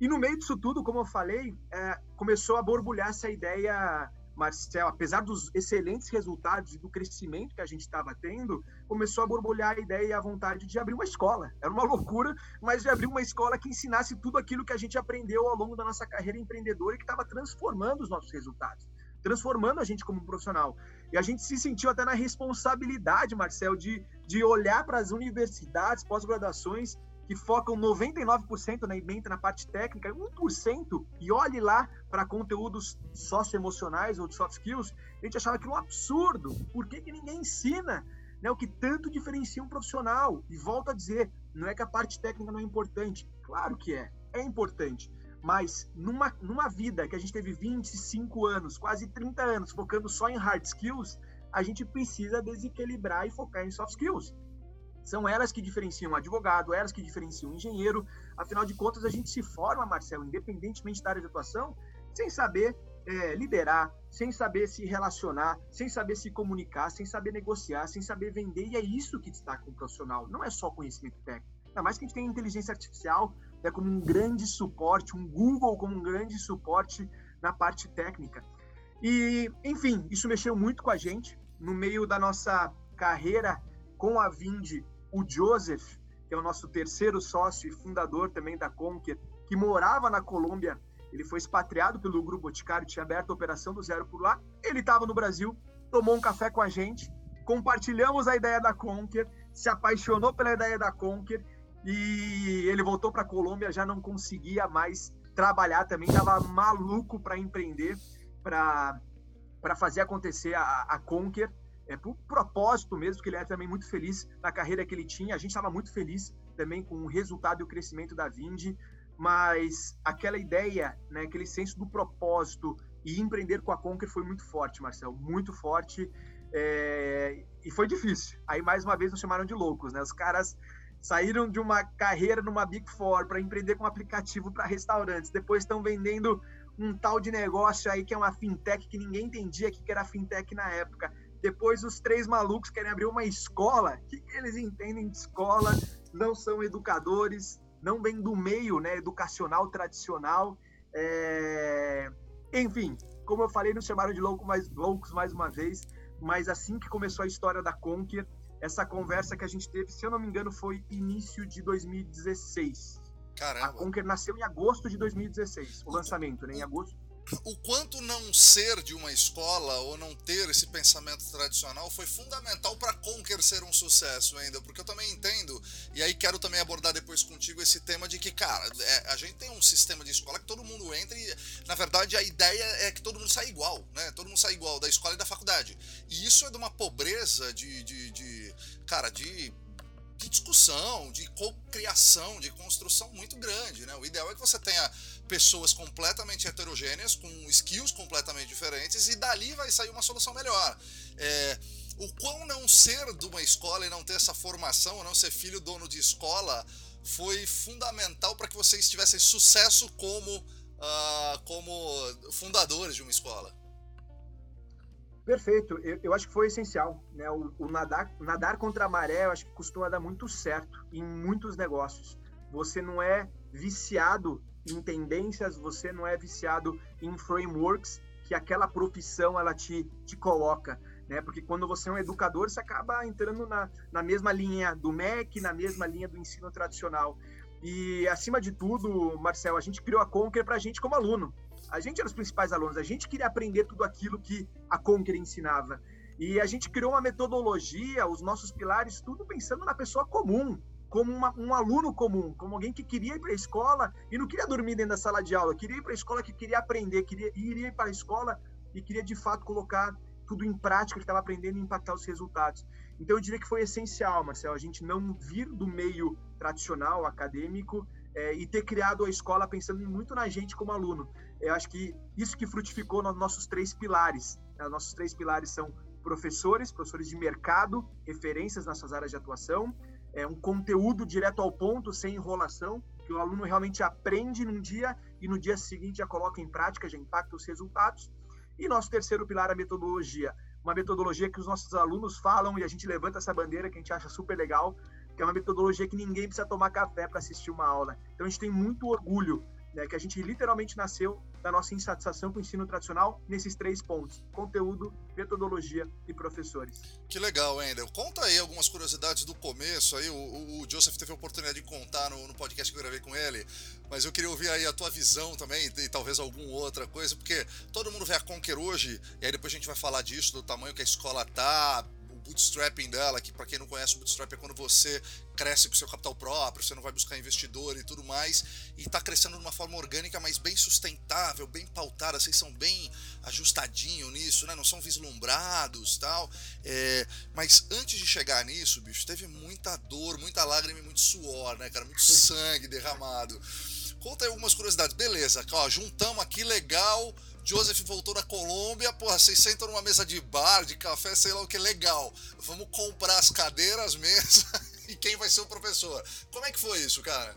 [SPEAKER 3] E no meio disso tudo, como eu falei, é, começou a borbulhar essa ideia Marcel, apesar dos excelentes resultados e do crescimento que a gente estava tendo, começou a borbulhar a ideia e a vontade de abrir uma escola. Era uma loucura, mas de abrir uma escola que ensinasse tudo aquilo que a gente aprendeu ao longo da nossa carreira empreendedora e que estava transformando os nossos resultados, transformando a gente como um profissional. E a gente se sentiu até na responsabilidade, Marcel, de, de olhar para as universidades, pós-graduações que focam 99% na emenda na parte técnica, 1%, e olhe lá para conteúdos socioemocionais ou de soft skills, a gente achava aquilo um absurdo. Por que, que ninguém ensina? Né, o que tanto diferencia um profissional. E volto a dizer, não é que a parte técnica não é importante. Claro que é, é importante. Mas numa, numa vida que a gente teve 25 anos, quase 30 anos, focando só em hard skills, a gente precisa desequilibrar e focar em soft skills. São elas que diferenciam advogado, elas que diferenciam engenheiro. Afinal de contas, a gente se forma, Marcelo, independentemente da área de atuação, sem saber é, liderar, sem saber se relacionar, sem saber se comunicar, sem saber negociar, sem saber vender. E é isso que destaca um profissional. Não é só conhecimento técnico. Ainda mais que a gente tem inteligência artificial é como um grande suporte, um Google como um grande suporte na parte técnica. E, enfim, isso mexeu muito com a gente no meio da nossa carreira com a Vindi o Joseph, que é o nosso terceiro sócio e fundador também da Conquer, que morava na Colômbia, ele foi expatriado pelo Grupo Boticário, tinha aberto a operação do zero por lá. Ele estava no Brasil, tomou um café com a gente, compartilhamos a ideia da Conquer, se apaixonou pela ideia da Conquer e ele voltou para a Colômbia, já não conseguia mais trabalhar também, estava maluco para empreender, para fazer acontecer a, a Conquer é, por propósito mesmo, porque ele era também muito feliz na carreira que ele tinha. A gente estava muito feliz também com o resultado e o crescimento da Vindi, mas aquela ideia, né, aquele senso do propósito e empreender com a Conquer foi muito forte, Marcel, muito forte. É, e foi difícil. Aí, mais uma vez, nos chamaram de loucos, né? Os caras saíram de uma carreira numa Big Four para empreender com um aplicativo para restaurantes, depois estão vendendo um tal de negócio aí que é uma fintech que ninguém entendia que era fintech na época. Depois os três malucos querem abrir uma escola. O que eles entendem de escola? Não são educadores, não vêm do meio né, educacional tradicional. É... Enfim, como eu falei, nos chamaram de louco mais, loucos mais uma vez. Mas assim que começou a história da Conquer, essa conversa que a gente teve, se eu não me engano, foi início de 2016.
[SPEAKER 2] Caramba.
[SPEAKER 3] A Conquer nasceu em agosto de 2016, o lançamento, né? Em agosto
[SPEAKER 2] o quanto não ser de uma escola ou não ter esse pensamento tradicional foi fundamental para Conquer ser um sucesso ainda, porque eu também entendo, e aí quero também abordar depois contigo esse tema de que, cara, é, a gente tem um sistema de escola que todo mundo entra e, na verdade, a ideia é que todo mundo saia igual, né? Todo mundo saia igual da escola e da faculdade. E isso é de uma pobreza de, de, de cara, de de discussão, de co-criação, de construção muito grande. Né? O ideal é que você tenha pessoas completamente heterogêneas, com skills completamente diferentes, e dali vai sair uma solução melhor. É, o quão não ser de uma escola e não ter essa formação, não ser filho dono de escola, foi fundamental para que vocês tivessem sucesso como, uh, como fundadores de uma escola.
[SPEAKER 3] Perfeito, eu, eu, acho que foi essencial. Né? O, o, nadar, nadar contra a maré, eu acho que costuma dar muito certo em muitos negócios. Você não é viciado em tendências, você não é viciado em frameworks que aquela profissão ela te, te coloca. Né? Porque quando você é um educador, você acaba entrando na, na mesma linha do MEC, na mesma linha do ensino tradicional. E, acima de tudo, Marcel, a gente criou a Conquer para a gente como aluno. A gente era os principais alunos, a gente queria aprender tudo aquilo que a Conquer ensinava. E a gente criou uma metodologia, os nossos pilares, tudo pensando na pessoa comum, como uma, um aluno comum, como alguém que queria ir para a escola e não queria dormir dentro da sala de aula, queria ir para a escola, que queria aprender, queria ir para a escola e queria de fato colocar tudo em prática que estava aprendendo e impactar os resultados. Então eu diria que foi essencial, Marcelo, a gente não vir do meio tradicional acadêmico é, e ter criado a escola pensando muito na gente como aluno. Eu acho que isso que frutificou nos nossos três pilares. Né? Nossos três pilares são professores, professores de mercado, referências nas suas áreas de atuação, é um conteúdo direto ao ponto, sem enrolação, que o aluno realmente aprende num dia e no dia seguinte já coloca em prática, já impacta os resultados. E nosso terceiro pilar, a metodologia. Uma metodologia que os nossos alunos falam e a gente levanta essa bandeira que a gente acha super legal, que é uma metodologia que ninguém precisa tomar café para assistir uma aula. Então a gente tem muito orgulho né, que a gente literalmente nasceu da nossa insatisfação com o ensino tradicional nesses três pontos: conteúdo, metodologia e professores.
[SPEAKER 2] Que legal, Wendel. Conta aí algumas curiosidades do começo. Aí o, o Joseph teve a oportunidade de contar no, no, podcast que eu gravei com ele, mas eu queria ouvir aí a tua visão também e talvez alguma outra coisa, porque todo mundo vê a Conquer hoje, e aí depois a gente vai falar disso, do tamanho que a escola tá, bootstrapping dela, que para quem não conhece o bootstrap é quando você cresce com seu capital próprio, você não vai buscar investidor e tudo mais, e está crescendo de uma forma orgânica, mas bem sustentável, bem pautada, vocês são bem ajustadinho nisso, né? Não são vislumbrados tal. É, mas antes de chegar nisso, bicho, teve muita dor, muita lágrima e muito suor, né, cara? Muito sangue derramado. Conta aí algumas curiosidades. Beleza, ó, juntamos aqui legal Joseph voltou da Colômbia, porra, vocês sentam numa mesa de bar, de café, sei lá o que, legal. Vamos comprar as cadeiras, mesas e quem vai ser o professor. Como é que foi isso, cara?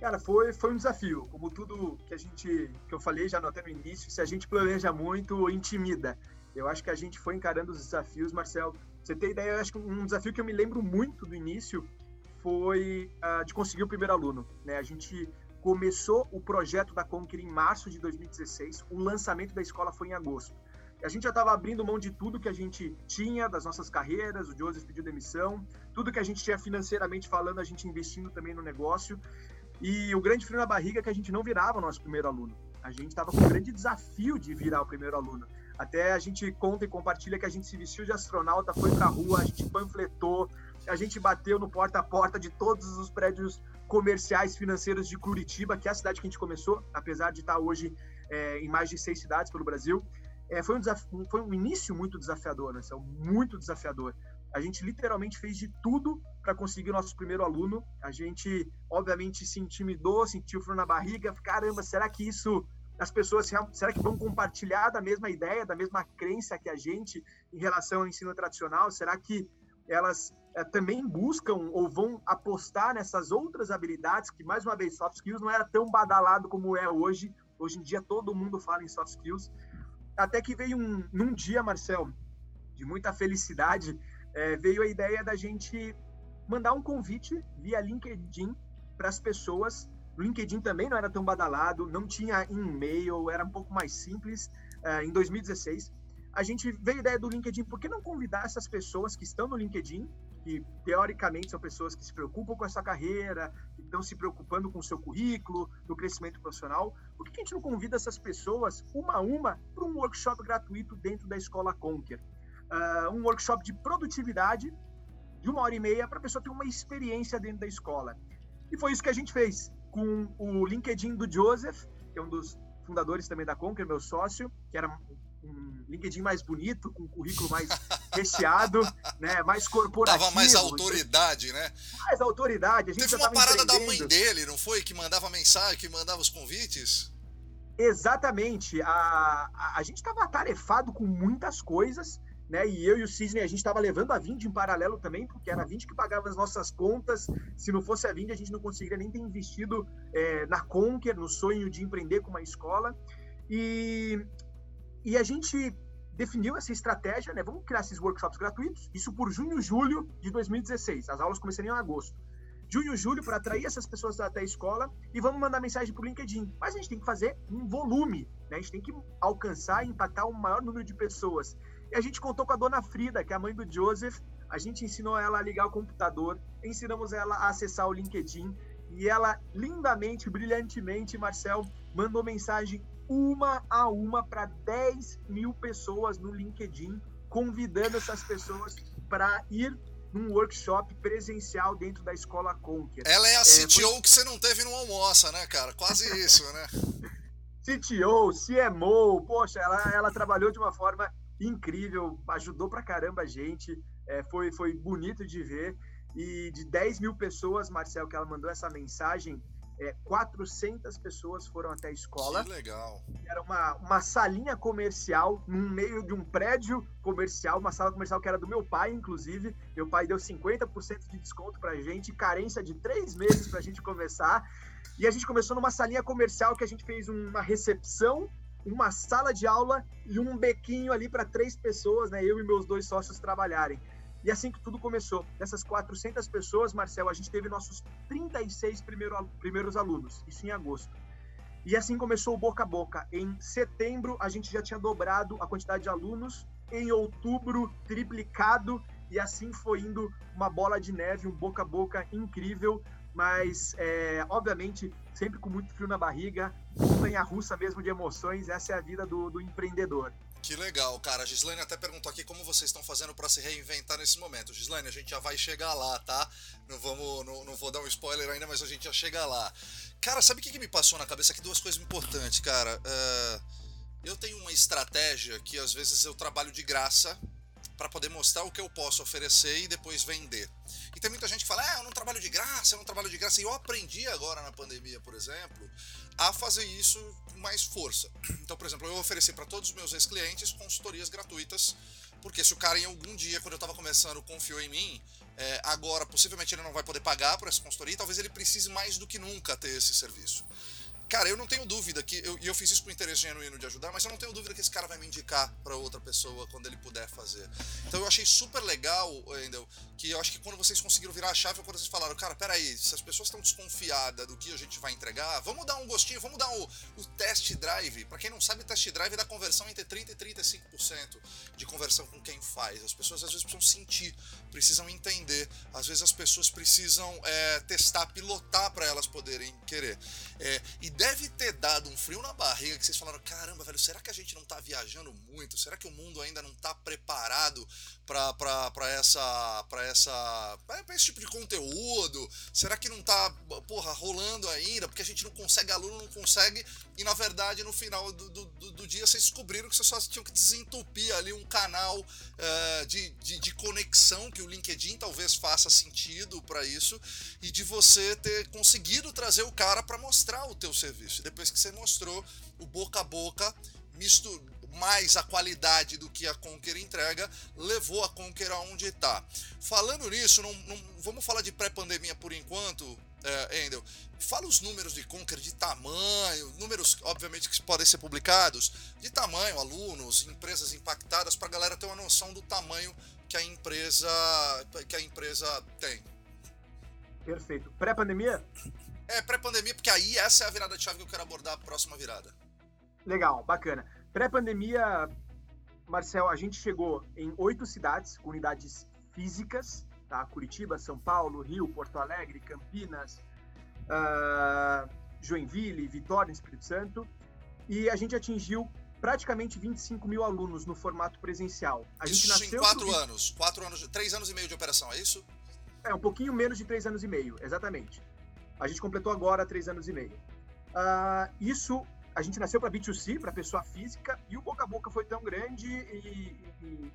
[SPEAKER 3] Cara, foi, foi um desafio. Como tudo que a gente, que eu falei já até no início, se a gente planeja muito, intimida. Eu acho que a gente foi encarando os desafios, Marcel. Você tem ideia, eu acho que um desafio que eu me lembro muito do início foi uh, de conseguir o primeiro aluno. Né? A gente começou o projeto da Conquer em março de 2016, o lançamento da escola foi em agosto. A gente já estava abrindo mão de tudo que a gente tinha, das nossas carreiras, o Joseph pediu demissão, tudo que a gente tinha financeiramente falando, a gente investindo também no negócio. E o grande frio na barriga é que a gente não virava o nosso primeiro aluno. A gente estava com um grande desafio de virar o primeiro aluno. Até a gente conta e compartilha que a gente se vestiu de astronauta, foi para a rua, a gente panfletou, a gente bateu no porta a porta de todos os prédios comerciais financeiros de Curitiba, que é a cidade que a gente começou, apesar de estar hoje é, em mais de seis cidades pelo Brasil. É, foi, um foi um início muito desafiador, né? muito desafiador. A gente literalmente fez de tudo para conseguir o nosso primeiro aluno. A gente, obviamente, se intimidou, sentiu frio na barriga. Caramba, será que isso as pessoas será que vão compartilhar da mesma ideia, da mesma crença que a gente em relação ao ensino tradicional? Será que elas é, também buscam ou vão apostar nessas outras habilidades que, mais uma vez, soft skills não era tão badalado como é hoje. Hoje em dia todo mundo fala em soft skills. Até que veio um, num dia, Marcel, de muita felicidade, é, veio a ideia da gente mandar um convite via LinkedIn para as pessoas. O LinkedIn também não era tão badalado, não tinha e-mail, era um pouco mais simples. É, em 2016, a gente veio a ideia do LinkedIn, por que não convidar essas pessoas que estão no LinkedIn que teoricamente são pessoas que se preocupam com a sua carreira, que estão se preocupando com o seu currículo, no crescimento profissional. Por que a gente não convida essas pessoas, uma a uma, para um workshop gratuito dentro da Escola Conquer? Uh, um workshop de produtividade de uma hora e meia para a pessoa ter uma experiência dentro da escola. E foi isso que a gente fez com o LinkedIn do Joseph, que é um dos fundadores também da Conquer, meu sócio, que era um LinkedIn mais bonito, com um currículo mais recheado, né, mais corporativo.
[SPEAKER 2] Dava mais autoridade, né?
[SPEAKER 3] Mais autoridade. A gente
[SPEAKER 2] Teve uma parada da mãe dele, não foi? Que mandava mensagem, que mandava os convites?
[SPEAKER 3] Exatamente. A, a, a gente estava atarefado com muitas coisas, né? E eu e o Cisne, a gente estava levando a Vind em paralelo também, porque era a Vind que pagava as nossas contas. Se não fosse a Vind, a gente não conseguiria nem ter investido é, na Conquer, no sonho de empreender com uma escola. E e a gente definiu essa estratégia, né? Vamos criar esses workshops gratuitos, isso por junho, julho de 2016. As aulas começariam em agosto. Junho, julho, para atrair essas pessoas até a escola e vamos mandar mensagem para o LinkedIn. Mas a gente tem que fazer um volume, né? A gente tem que alcançar e impactar o um maior número de pessoas. E a gente contou com a dona Frida, que é a mãe do Joseph. A gente ensinou ela a ligar o computador, ensinamos ela a acessar o LinkedIn e ela lindamente, brilhantemente, Marcel, mandou mensagem uma a uma para 10 mil pessoas no LinkedIn, convidando essas pessoas para ir num workshop presencial dentro da escola Conquer.
[SPEAKER 2] Ela é a CTO é, foi... que você não teve no almoça, né, cara? Quase isso, né?
[SPEAKER 3] CTO, CMO, poxa, ela, ela trabalhou de uma forma incrível, ajudou pra caramba a gente, é, foi, foi bonito de ver. E de 10 mil pessoas, Marcel, que ela mandou essa mensagem, é, 400 pessoas foram até a escola.
[SPEAKER 2] Que legal.
[SPEAKER 3] Era uma, uma salinha comercial no meio de um prédio comercial, uma sala comercial que era do meu pai, inclusive. Meu pai deu 50% de desconto pra gente, carência de três meses pra gente começar. E a gente começou numa salinha comercial que a gente fez uma recepção, uma sala de aula e um bequinho ali para três pessoas, né? Eu e meus dois sócios trabalharem. E assim que tudo começou, dessas 400 pessoas, Marcel, a gente teve nossos 36 primeiro, primeiros alunos, isso em agosto. E assim começou o boca a boca. Em setembro, a gente já tinha dobrado a quantidade de alunos. Em outubro, triplicado. E assim foi indo uma bola de neve, um boca a boca incrível. Mas, é, obviamente, sempre com muito frio na barriga, montanha russa mesmo de emoções. Essa é a vida do, do empreendedor.
[SPEAKER 2] Que legal, cara. A Gislaine até perguntou aqui como vocês estão fazendo para se reinventar nesse momento. Gislaine, a gente já vai chegar lá, tá? Não, vamos, não, não vou dar um spoiler ainda, mas a gente já chega lá. Cara, sabe o que, que me passou na cabeça aqui? Duas coisas importantes, cara. Uh, eu tenho uma estratégia que às vezes eu trabalho de graça para poder mostrar o que eu posso oferecer e depois vender. E tem muita gente que fala, ah, eu não trabalho de graça, eu não trabalho de graça. E eu aprendi agora na pandemia, por exemplo, a fazer isso com mais força. Então, por exemplo, eu ofereci para todos os meus ex-clientes consultorias gratuitas, porque se o cara em algum dia, quando eu estava começando, confiou em mim, é, agora possivelmente ele não vai poder pagar por essa consultoria, talvez ele precise mais do que nunca ter esse serviço. Cara, eu não tenho dúvida que. Eu, e eu fiz isso com interesse genuíno de ajudar, mas eu não tenho dúvida que esse cara vai me indicar para outra pessoa quando ele puder fazer. Então eu achei super legal, Endel, que eu acho que quando vocês conseguiram virar a chave, quando vocês falaram, cara, peraí, se as pessoas estão desconfiadas do que a gente vai entregar, vamos dar um gostinho, vamos dar o, o test drive. Para quem não sabe, test drive dá conversão entre 30% e 35% de conversão com quem faz. As pessoas às vezes precisam sentir, precisam entender. Às vezes as pessoas precisam é, testar, pilotar para elas poderem querer. É, e deve ter dado um frio na barriga que vocês falaram: caramba, velho, será que a gente não tá viajando muito? Será que o mundo ainda não tá preparado para essa. para essa. pra esse tipo de conteúdo? Será que não tá, porra, rolando ainda? Porque a gente não consegue, aluno não consegue, e na verdade no final do, do, do dia vocês descobriram que vocês só tinham que desentupir ali um canal uh, de, de, de conexão, que o LinkedIn talvez faça sentido para isso, e de você ter conseguido trazer o cara para mostrar o teu serviço serviço. Depois que você mostrou o boca a boca, mistur mais a qualidade do que a Conquer entrega, levou a Conquer aonde está. Falando nisso, não, não, vamos falar de pré-pandemia por enquanto, é, Endel. Fala os números de Conquer de tamanho, números obviamente que podem ser publicados, de tamanho, alunos, empresas impactadas, para a galera ter uma noção do tamanho que a empresa que a empresa tem.
[SPEAKER 3] Perfeito. Pré-pandemia?
[SPEAKER 2] É, pré-pandemia, porque aí essa é a virada de chave que eu quero abordar a próxima virada.
[SPEAKER 3] Legal, bacana. Pré-pandemia, Marcel, a gente chegou em oito cidades com unidades físicas, tá? Curitiba, São Paulo, Rio, Porto Alegre, Campinas, uh, Joinville, Vitória, Espírito Santo. E a gente atingiu praticamente 25 mil alunos no formato presencial. A
[SPEAKER 2] isso
[SPEAKER 3] gente
[SPEAKER 2] nasceu em quatro anos, quatro anos, três anos e meio de operação, é isso?
[SPEAKER 3] É, um pouquinho menos de três anos e meio, exatamente. A gente completou agora três anos e meio. Uh, isso, a gente nasceu para B2C, para pessoa física, e o boca a boca foi tão grande e, e,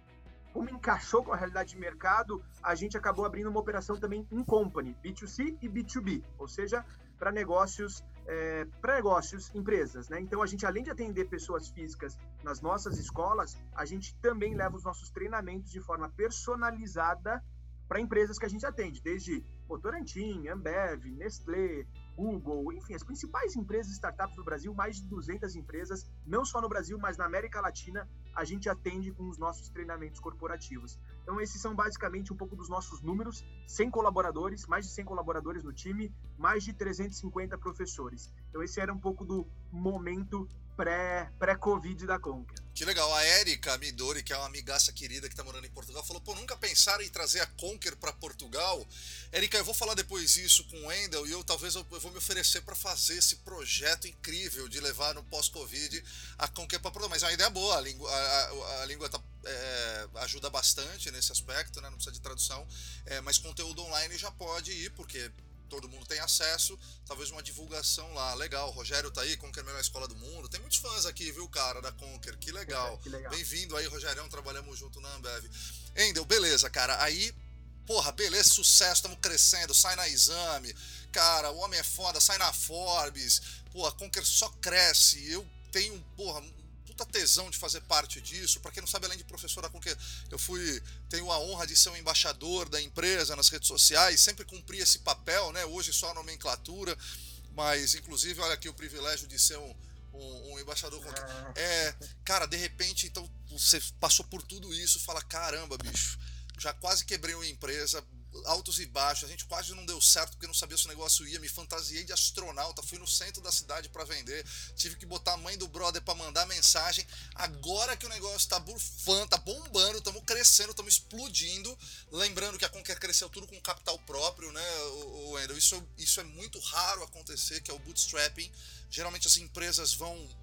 [SPEAKER 3] como encaixou com a realidade de mercado, a gente acabou abrindo uma operação também em company, B2C e B2B, ou seja, para negócios, é, para negócios, empresas, né? Então a gente além de atender pessoas físicas nas nossas escolas, a gente também leva os nossos treinamentos de forma personalizada para empresas que a gente atende, desde Votorantim, Ambev, Nestlé, Google, enfim, as principais empresas startups do Brasil, mais de 200 empresas, não só no Brasil, mas na América Latina, a gente atende com os nossos treinamentos corporativos. Então, esses são basicamente um pouco dos nossos números: 100 colaboradores, mais de 100 colaboradores no time, mais de 350 professores. Então, esse era um pouco do momento pré-Covid pré da Conquer.
[SPEAKER 2] Que legal. A Érica Midori, que é uma amigaça querida que está morando em Portugal, falou: pô, nunca pensaram em trazer a Conquer para Portugal? Érica, eu vou falar depois isso com o Wendel e eu talvez eu, eu vou me oferecer para fazer esse projeto incrível de levar no pós-Covid a Conquer para Portugal. Mas é uma ideia boa, a língua, a, a língua tá, é, ajuda bastante nesse aspecto, né? não precisa de tradução, é, mas conteúdo online já pode ir, porque todo mundo tem acesso, talvez uma divulgação lá. Legal, Rogério tá aí, Conquer Melhor Escola do Mundo. Tem muitos fãs aqui, viu, cara, da Conquer. Que legal.
[SPEAKER 3] É, legal.
[SPEAKER 2] Bem-vindo aí, Rogério, trabalhamos junto na Ambev. Endel, beleza, cara. Aí, porra, beleza, sucesso, estamos crescendo, sai na exame. Cara, o homem é foda, sai na Forbes. Pô, a Conquer só cresce. Eu tenho, porra, puta tesão de fazer parte disso. Para quem não sabe, além de professora com que eu fui, tenho a honra de ser um embaixador da empresa nas redes sociais, sempre cumpri esse papel, né? Hoje só a nomenclatura, mas inclusive olha aqui o privilégio de ser um, um, um embaixador com é, cara, de repente então você passou por tudo isso, fala caramba, bicho já quase quebrei uma empresa, altos e baixos, a gente quase não deu certo porque não sabia se o negócio ia, me fantasiei de astronauta, fui no centro da cidade para vender, tive que botar a mãe do brother para mandar mensagem. Agora que o negócio tá bufando, tá bombando, estamos crescendo, estamos explodindo. Lembrando que a Conquer cresceu tudo com capital próprio, né, o Wendel? Isso, isso é muito raro acontecer, que é o bootstrapping. Geralmente as empresas vão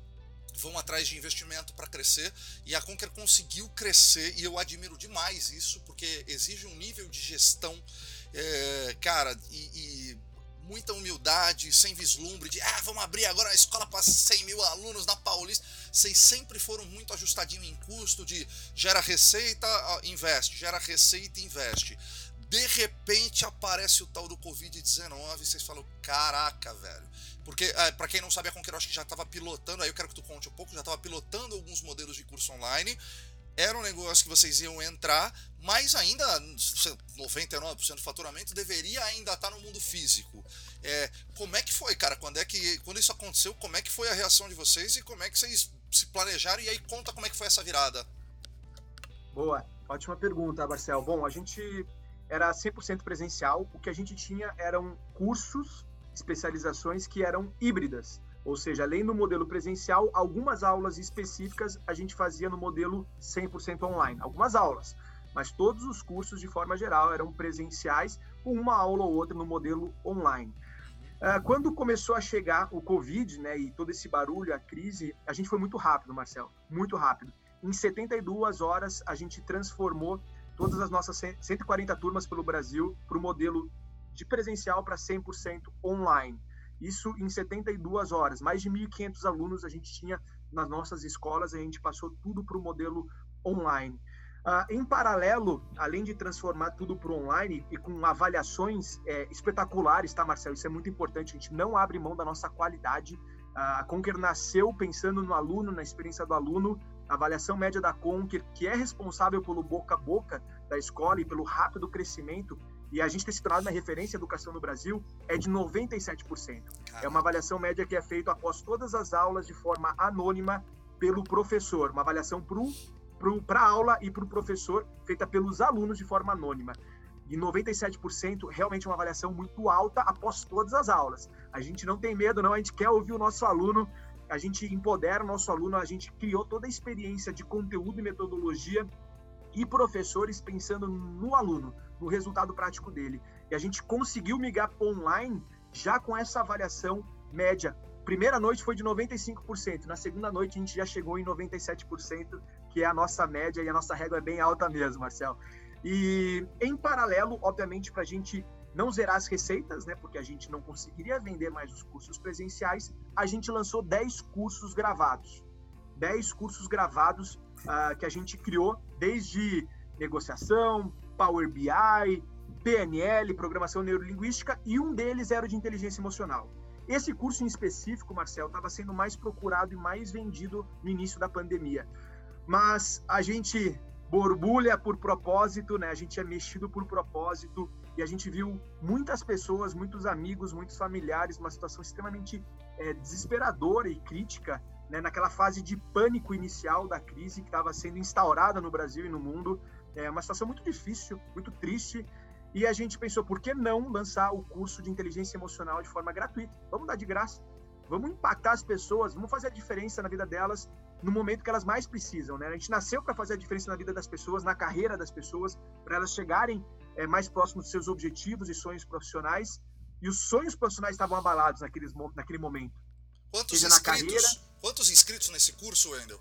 [SPEAKER 2] vão atrás de investimento para crescer e a Conquer conseguiu crescer e eu admiro demais isso porque exige um nível de gestão, é, cara, e, e, muita humildade, sem vislumbre de ah, vamos abrir agora a escola para 100 mil alunos na Paulista. Vocês sempre foram muito ajustadinho em custo de gera receita, investe, gera receita, investe. De repente aparece o tal do Covid-19 e vocês falam: caraca, velho porque, é, para quem não sabe, a acho que já estava pilotando, aí eu quero que tu conte um pouco, já estava pilotando alguns modelos de curso online. Era um negócio que vocês iam entrar, mas ainda 99% do faturamento deveria ainda estar tá no mundo físico. É, como é que foi, cara? Quando é que quando isso aconteceu, como é que foi a reação de vocês e como é que vocês se planejaram? E aí conta como é que foi essa virada.
[SPEAKER 3] Boa, ótima pergunta, Marcel. Bom, a gente era 100% presencial, o que a gente tinha eram cursos especializações que eram híbridas, ou seja, além do modelo presencial, algumas aulas específicas a gente fazia no modelo 100% online, algumas aulas, mas todos os cursos de forma geral eram presenciais, com uma aula ou outra no modelo online. Uh, quando começou a chegar o Covid, né, e todo esse barulho, a crise, a gente foi muito rápido, Marcelo, muito rápido. Em 72 horas, a gente transformou todas as nossas 140 turmas pelo Brasil para o modelo de presencial para 100% online. Isso em 72 horas. Mais de 1.500 alunos a gente tinha nas nossas escolas, a gente passou tudo para o modelo online. Uh, em paralelo, além de transformar tudo para online e com avaliações é, espetaculares, tá, Marcelo? Isso é muito importante, a gente não abre mão da nossa qualidade. Uh, a Conquer nasceu pensando no aluno, na experiência do aluno. A avaliação média da Conquer, que é responsável pelo boca a boca da escola e pelo rápido crescimento, e a gente tem se tornado uma referência em educação no Brasil, é de 97%. É uma avaliação média que é feita após todas as aulas de forma anônima pelo professor, uma avaliação para a aula e para o professor, feita pelos alunos de forma anônima. E 97% realmente é uma avaliação muito alta após todas as aulas. A gente não tem medo, não, a gente quer ouvir o nosso aluno, a gente empodera o nosso aluno, a gente criou toda a experiência de conteúdo e metodologia e professores pensando no aluno, no resultado prático dele. E a gente conseguiu migrar online já com essa avaliação média. Primeira noite foi de 95%, na segunda noite a gente já chegou em 97%, que é a nossa média e a nossa régua é bem alta mesmo, Marcel. E em paralelo, obviamente, para a gente não zerar as receitas, né, porque a gente não conseguiria vender mais os cursos presenciais, a gente lançou 10 cursos gravados. 10 cursos gravados uh, que a gente criou desde negociação, Power BI, PNL, programação neurolinguística, e um deles era o de inteligência emocional. Esse curso em específico, Marcel, estava sendo mais procurado e mais vendido no início da pandemia. Mas a gente borbulha por propósito, né? A gente é mexido por propósito e a gente viu muitas pessoas, muitos amigos, muitos familiares, uma situação extremamente é, desesperadora e crítica, né? Naquela fase de pânico inicial da crise que estava sendo instaurada no Brasil e no mundo. É uma situação muito difícil, muito triste. E a gente pensou, por que não lançar o curso de inteligência emocional de forma gratuita? Vamos dar de graça. Vamos impactar as pessoas, vamos fazer a diferença na vida delas no momento que elas mais precisam, né? A gente nasceu para fazer a diferença na vida das pessoas, na carreira das pessoas, para elas chegarem é, mais próximos dos seus objetivos e sonhos profissionais. E os sonhos profissionais estavam abalados naqueles, naquele momento.
[SPEAKER 2] Quantos inscritos, carreira, quantos inscritos nesse curso, Wendel?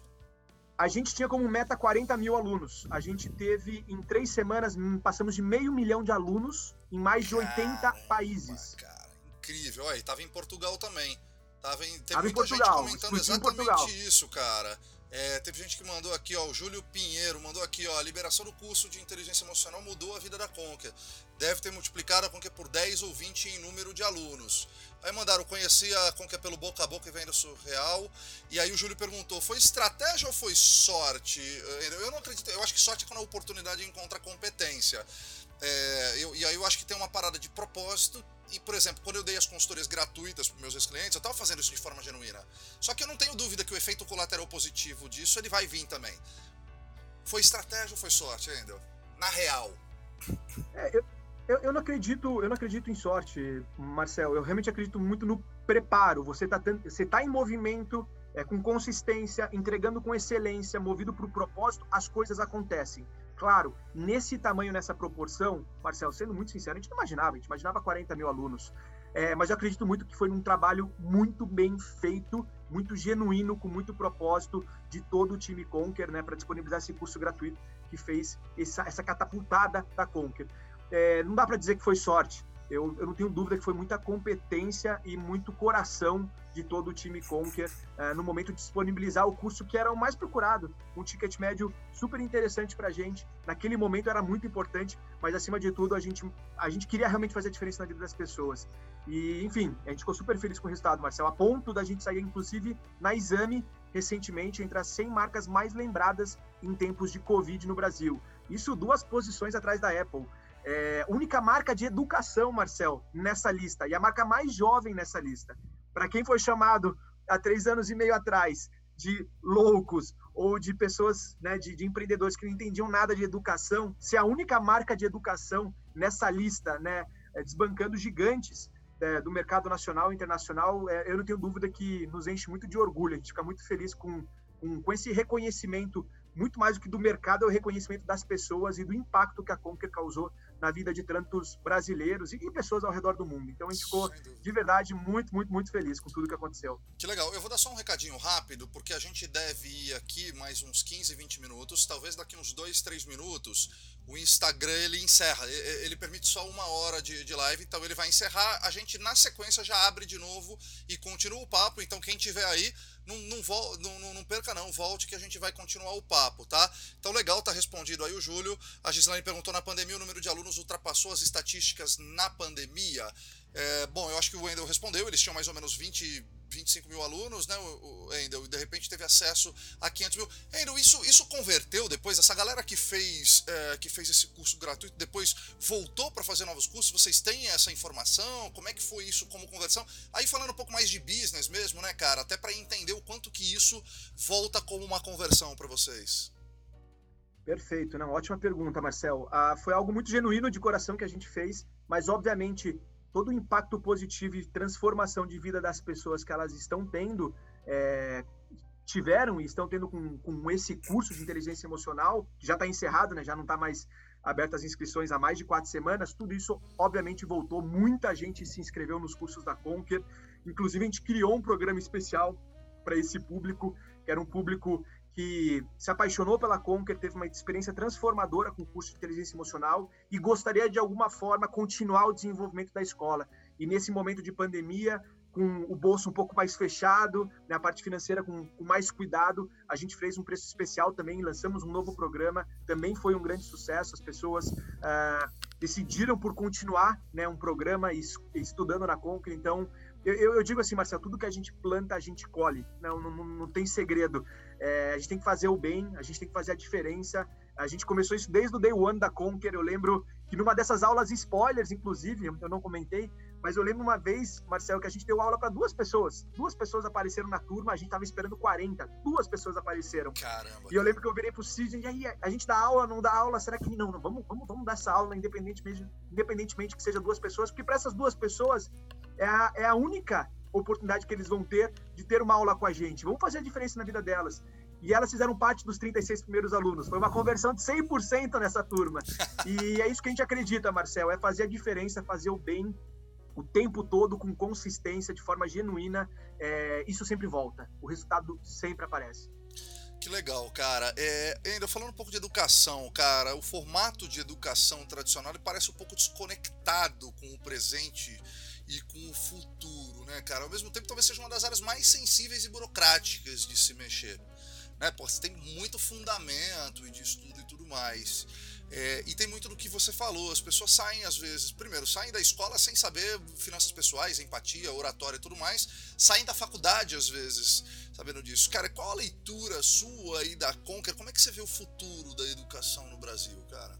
[SPEAKER 3] A gente tinha como meta 40 mil alunos. A gente teve, em três semanas, hum, passamos de meio milhão de alunos em mais de 80 Caramba, países.
[SPEAKER 2] Cara, incrível. Olha, tava em Portugal também. Tava em, teve
[SPEAKER 3] tava
[SPEAKER 2] muita
[SPEAKER 3] em Portugal,
[SPEAKER 2] gente comentando exatamente isso, cara. É, teve gente que mandou aqui, ó, o Júlio Pinheiro mandou aqui, ó, a liberação do curso de inteligência emocional mudou a vida da Conquer. Deve ter multiplicado a Conquer por 10 ou 20 em número de alunos. Aí mandaram, conheci a Conquer pelo boca a boca e venda surreal. E aí o Júlio perguntou, foi estratégia ou foi sorte? Eu não acredito, eu acho que sorte é quando a oportunidade encontra competência. É, eu, e aí eu acho que tem uma parada de propósito e, por exemplo, quando eu dei as consultorias gratuitas para meus ex-clientes, eu estava fazendo isso de forma genuína. Só que eu não tenho dúvida que o efeito colateral positivo disso ele vai vir também. Foi estratégia ou foi sorte ainda? Na real.
[SPEAKER 3] É, eu, eu, eu, não acredito, eu não acredito em sorte, Marcel. Eu realmente acredito muito no preparo. Você está você tá em movimento, é, com consistência, entregando com excelência, movido para o propósito, as coisas acontecem. Claro, nesse tamanho, nessa proporção, Marcel, sendo muito sincero, a gente não imaginava, a gente imaginava 40 mil alunos. É, mas eu acredito muito que foi um trabalho muito bem feito, muito genuíno, com muito propósito de todo o time Conquer, né, para disponibilizar esse curso gratuito que fez essa, essa catapultada da Conquer é, não dá para dizer que foi sorte. Eu, eu, não tenho dúvida que foi muita competência e muito coração de todo o time Conquer é, no momento de disponibilizar o curso que era o mais procurado, um ticket médio super interessante para a gente. Naquele momento era muito importante, mas acima de tudo a gente, a gente queria realmente fazer a diferença na vida das pessoas. E enfim, a gente ficou super feliz com o resultado, Marcelo, a ponto da gente sair inclusive na exame recentemente entre as 100 marcas mais lembradas em tempos de Covid no Brasil. Isso duas posições atrás da Apple. É, única marca de educação, Marcel, nessa lista, e a marca mais jovem nessa lista. Para quem foi chamado há três anos e meio atrás de loucos ou de pessoas, né, de, de, empreendedores que não entendiam nada de educação, se a única marca de educação nessa lista, né, é, desbancando gigantes é, do mercado nacional e internacional, é, eu não tenho dúvida que nos enche muito de orgulho. A gente fica muito feliz com, com, com esse reconhecimento muito mais do que do mercado, é o reconhecimento das pessoas e do impacto que a Conquer causou na vida de tantos brasileiros e pessoas ao redor do mundo. Então a gente ficou de verdade muito, muito, muito feliz com tudo que aconteceu.
[SPEAKER 2] Que legal. Eu vou dar só um recadinho rápido, porque a gente deve ir aqui mais uns 15, 20 minutos, talvez daqui uns 2, 3 minutos. O Instagram ele encerra, ele permite só uma hora de, de live, então ele vai encerrar. A gente na sequência já abre de novo e continua o papo. Então quem tiver aí, não, não, não, não, perca não, volte que a gente vai continuar o papo, tá? Então legal, tá respondido aí o Júlio. A Gislaine perguntou na pandemia o número de alunos ultrapassou as estatísticas na pandemia. É, bom, eu acho que o Wendel respondeu, eles tinham mais ou menos 20 25 mil alunos, né, o Endel, e de repente teve acesso a 500 mil. Endel, isso, isso converteu depois? Essa galera que fez, é, que fez esse curso gratuito depois voltou para fazer novos cursos? Vocês têm essa informação? Como é que foi isso como conversão? Aí falando um pouco mais de business mesmo, né, cara? Até para entender o quanto que isso volta como uma conversão para vocês.
[SPEAKER 3] Perfeito, não, ótima pergunta, Marcel. Ah, foi algo muito genuíno de coração que a gente fez, mas obviamente todo o impacto positivo e transformação de vida das pessoas que elas estão tendo, é, tiveram e estão tendo com, com esse curso de inteligência emocional, que já está encerrado, né, já não está mais aberto as inscrições há mais de quatro semanas, tudo isso obviamente voltou, muita gente se inscreveu nos cursos da Conquer, inclusive a gente criou um programa especial para esse público, que era um público que se apaixonou pela Conquer, teve uma experiência transformadora com o curso de inteligência emocional e gostaria de alguma forma continuar o desenvolvimento da escola. E nesse momento de pandemia, com o bolso um pouco mais fechado, né, a parte financeira com, com, mais cuidado, a gente fez um preço especial também, lançamos um novo programa, também foi um grande sucesso, as pessoas uh, decidiram por continuar né, um programa estudando na Conquer, então eu, eu, digo assim, Marcelo, tudo que a gente planta, a gente colhe. Não, não, não tem segredo. É, a gente tem que fazer o bem, a gente tem que fazer a diferença. A gente começou isso desde o day one da Conquer. Eu lembro que numa dessas aulas spoilers, inclusive, eu não comentei, mas eu lembro uma vez, Marcelo, que a gente deu aula para duas pessoas. Duas pessoas apareceram na turma, a gente tava esperando 40. Duas pessoas apareceram.
[SPEAKER 2] Caramba.
[SPEAKER 3] E eu lembro que eu virei pro Sidney, e aí, a gente dá aula, não dá aula? Será que não? não vamos, vamos, vamos dar essa aula independentemente, independentemente que seja duas pessoas, porque para essas duas pessoas é a, é a única oportunidade que eles vão ter de ter uma aula com a gente. Vamos fazer a diferença na vida delas. E elas fizeram parte dos 36 primeiros alunos. Foi uma conversão de 100% nessa turma. E é isso que a gente acredita, Marcel, é fazer a diferença, fazer o bem o tempo todo com consistência, de forma genuína. É, isso sempre volta. O resultado sempre aparece.
[SPEAKER 2] Que legal, cara. É, ainda falando um pouco de educação, cara, o formato de educação tradicional parece um pouco desconectado com o presente e com o futuro, né, cara? Ao mesmo tempo, talvez seja uma das áreas mais sensíveis e burocráticas de se mexer. Né? Pô, você tem muito fundamento de estudo e tudo mais. É, e tem muito do que você falou. As pessoas saem, às vezes, primeiro, saem da escola sem saber finanças pessoais, empatia, oratória e tudo mais. Saem da faculdade, às vezes, sabendo disso. Cara, qual a leitura sua aí da Conquer? Como é que você vê o futuro da educação no Brasil, cara?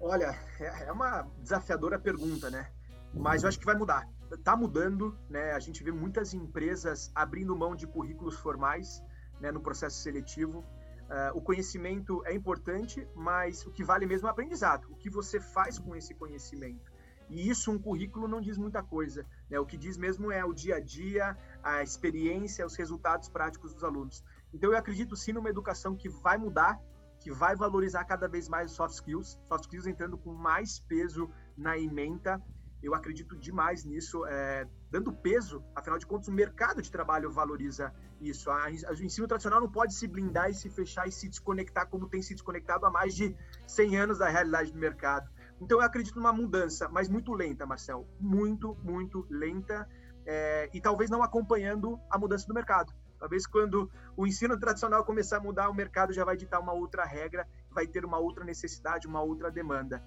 [SPEAKER 3] Olha, é, é uma desafiadora pergunta, né? Mas eu acho que vai mudar. Está mudando, né? A gente vê muitas empresas abrindo mão de currículos formais né, no processo seletivo. Uh, o conhecimento é importante, mas o que vale mesmo é o aprendizado. O que você faz com esse conhecimento. E isso, um currículo não diz muita coisa. Né? O que diz mesmo é o dia a dia, a experiência, os resultados práticos dos alunos. Então, eu acredito sim numa educação que vai mudar, que vai valorizar cada vez mais os soft skills, soft skills entrando com mais peso na ementa eu acredito demais nisso, é, dando peso, afinal de contas, o mercado de trabalho valoriza isso. A, o ensino tradicional não pode se blindar e se fechar e se desconectar como tem se desconectado há mais de 100 anos da realidade do mercado. Então, eu acredito numa mudança, mas muito lenta, Marcel. Muito, muito lenta é, e talvez não acompanhando a mudança do mercado. Talvez quando o ensino tradicional começar a mudar, o mercado já vai ditar uma outra regra, vai ter uma outra necessidade, uma outra demanda.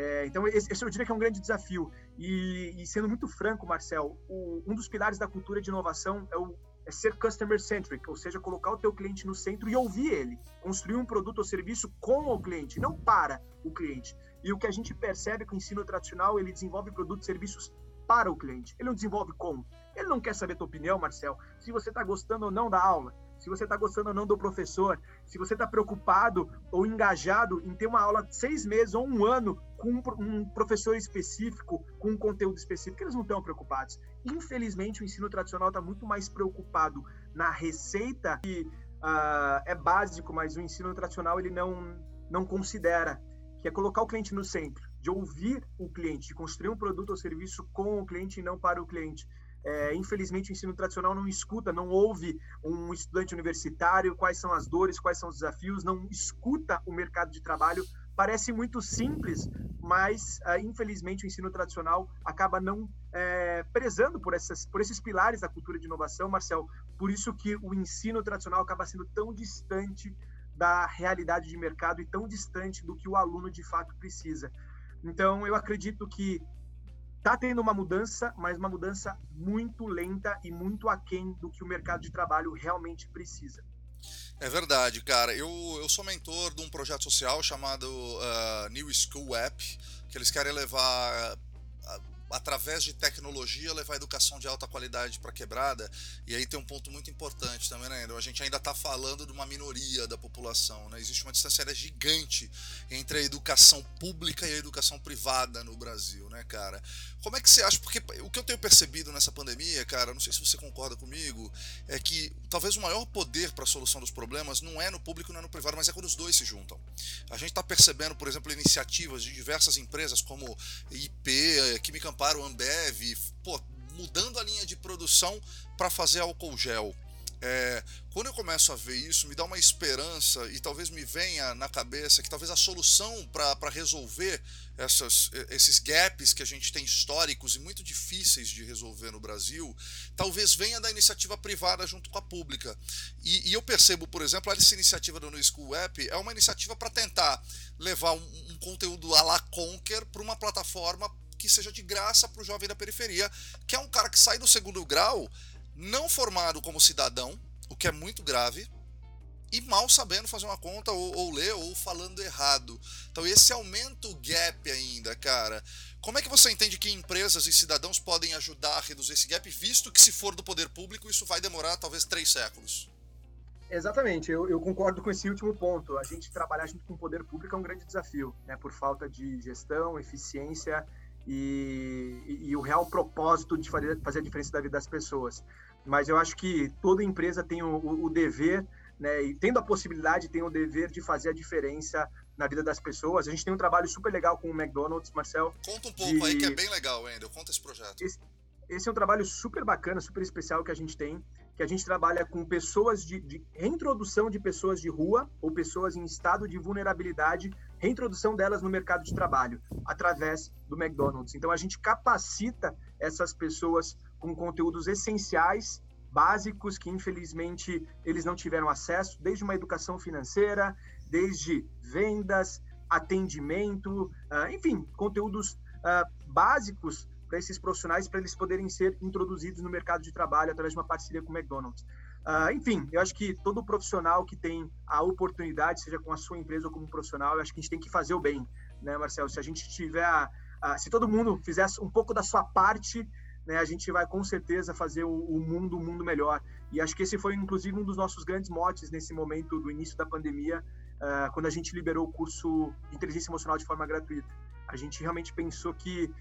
[SPEAKER 3] É, então, esse, esse, eu diria que é um grande desafio. E, e sendo muito franco, Marcel, o, um dos pilares da cultura de inovação é, o, é ser customer-centric, ou seja, colocar o teu cliente no centro e ouvir ele. Construir um produto ou serviço com o cliente, não para o cliente. E o que a gente percebe é que o ensino tradicional, ele desenvolve produtos e serviços para o cliente. Ele não desenvolve como. Ele não quer saber tua opinião, Marcel, se você está gostando ou não da aula se você está gostando ou não do professor, se você está preocupado ou engajado em ter uma aula seis meses ou um ano com um professor específico, com um conteúdo específico, eles não estão preocupados. Infelizmente, o ensino tradicional está muito mais preocupado na receita, que uh, é básico, mas o ensino tradicional ele não, não considera, que é colocar o cliente no centro, de ouvir o cliente, de construir um produto ou serviço com o cliente e não para o cliente. É, infelizmente, o ensino tradicional não escuta, não ouve um estudante universitário, quais são as dores, quais são os desafios, não escuta o mercado de trabalho. Parece muito simples, mas uh, infelizmente o ensino tradicional acaba não é, prezando por, essas, por esses pilares da cultura de inovação, Marcel. Por isso que o ensino tradicional acaba sendo tão distante da realidade de mercado e tão distante do que o aluno de fato precisa. Então, eu acredito que Está tendo uma mudança, mas uma mudança muito lenta e muito aquém do que o mercado de trabalho realmente precisa.
[SPEAKER 2] É verdade, cara. Eu, eu sou mentor de um projeto social chamado uh, New School App, que eles querem levar através de tecnologia, levar educação de alta qualidade para quebrada. E aí tem um ponto muito importante também, né? A gente ainda está falando de uma minoria da população, né? Existe uma distância gigante entre a educação pública e a educação privada no Brasil, né, cara? Como é que você acha? Porque o que eu tenho percebido nessa pandemia, cara, não sei se você concorda comigo, é que talvez o maior poder para a solução dos problemas não é no público, não é no privado, mas é quando os dois se juntam. A gente está percebendo, por exemplo, iniciativas de diversas empresas como IP, Química Amparo, Ambev, pô, mudando a linha de produção para fazer álcool gel. É, quando eu começo a ver isso, me dá uma esperança e talvez me venha na cabeça que talvez a solução para resolver essas, esses gaps que a gente tem históricos e muito difíceis de resolver no Brasil, talvez venha da iniciativa privada junto com a pública. E, e eu percebo, por exemplo, essa iniciativa do No School App é uma iniciativa para tentar levar um, um conteúdo à la Conquer para uma plataforma que seja de graça para o jovem da periferia, que é um cara que sai do segundo grau não formado como cidadão, o que é muito grave, e mal sabendo fazer uma conta ou, ou, ler ou falando errado. Então esse aumenta o gap ainda, cara. Como é que você entende que empresas e cidadãos podem ajudar a reduzir esse gap, visto que se for do poder público isso vai demorar talvez três séculos?
[SPEAKER 3] Exatamente, eu, eu concordo com esse último ponto. A gente trabalhar junto com o poder público é um grande desafio, né? Por falta de gestão, eficiência e, e, e o real propósito de fazer, fazer a diferença da vida das pessoas mas eu acho que toda empresa tem o, o, dever, né, e tendo a possibilidade, tem o dever de fazer a diferença na vida das pessoas. A gente tem um trabalho super legal com o McDonald's, Marcel.
[SPEAKER 2] Conta um pouco de... aí que é bem legal, Wendel. Conta esse projeto.
[SPEAKER 3] Esse, esse, é um trabalho super bacana, super especial que a gente tem, que a gente trabalha com pessoas de, de reintrodução de pessoas de rua ou pessoas em estado de vulnerabilidade, reintrodução delas no mercado de trabalho através do McDonald's. Então a gente capacita essas pessoas com conteúdos essenciais, básicos, que infelizmente eles não tiveram acesso, desde uma educação financeira, desde vendas, atendimento, uh, enfim, conteúdos uh, básicos para esses profissionais, para eles poderem ser introduzidos no mercado de trabalho através de uma parceria com o McDonald's. Uh, enfim, eu acho que todo profissional que tem a oportunidade, seja com a sua empresa ou como profissional, eu acho que a gente tem que fazer o bem, né, Marcelo? Se a gente tiver, a, a, se todo mundo fizesse um pouco da sua parte, né, a gente vai com certeza fazer o, o mundo um mundo melhor. E acho que esse foi, inclusive, um dos nossos grandes motes nesse momento do início da pandemia, uh, quando a gente liberou o curso inteligência emocional de forma gratuita. A gente realmente pensou que uh,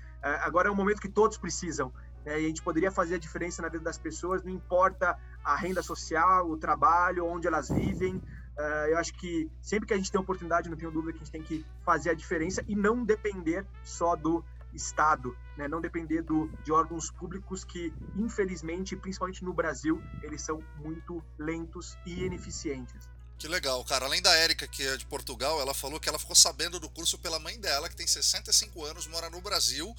[SPEAKER 3] agora é um momento que todos precisam. E a gente poderia fazer a diferença na vida das pessoas, não importa a renda social, o trabalho, onde elas vivem. Uh, eu acho que sempre que a gente tem oportunidade, não tenho dúvida que a gente tem que fazer a diferença e não depender só do Estado, né? não depender do, de órgãos públicos que, infelizmente, principalmente no Brasil, eles são muito lentos e ineficientes.
[SPEAKER 2] Que legal, cara. Além da Érica, que é de Portugal, ela falou que ela ficou sabendo do curso pela mãe dela, que tem 65 anos, mora no Brasil,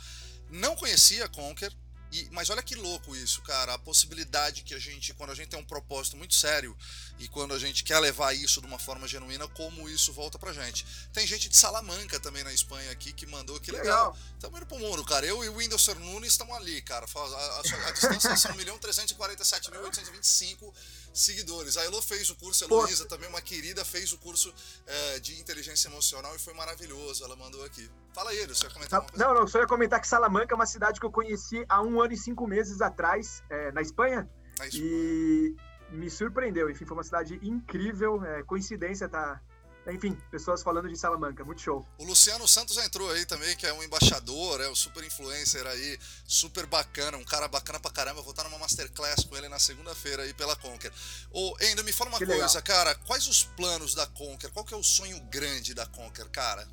[SPEAKER 2] não conhecia a Conquer, e, mas olha que louco isso, cara. A possibilidade que a gente, quando a gente tem um propósito muito sério e quando a gente quer levar isso de uma forma genuína, como isso volta pra gente. Tem gente de Salamanca também na Espanha aqui que mandou, que legal. Estamos indo pro mundo, cara. Eu e o Whindersson Nunes estamos ali, cara. A, a, a distância são 1.347.825 seguidores. A Elo fez o curso, a Heloísa também, uma querida, fez o curso é, de inteligência emocional e foi maravilhoso. Ela mandou aqui. Fala aí, você ia comentar
[SPEAKER 3] tá, Não, não, só ia comentar que Salamanca é uma cidade que eu conheci há um ano e cinco meses atrás, é, na Espanha. Na Espanha. E me surpreendeu. Enfim, foi uma cidade incrível. É, coincidência tá, enfim, pessoas falando de Salamanca, muito show.
[SPEAKER 2] O Luciano Santos entrou aí também, que é um embaixador, é um super influencer aí, super bacana, um cara bacana pra caramba. Vou estar numa masterclass com ele na segunda-feira aí pela Conquer. Ô, Endo, me fala uma que coisa, legal. cara, quais os planos da Conquer? Qual que é o sonho grande da Conquer, cara?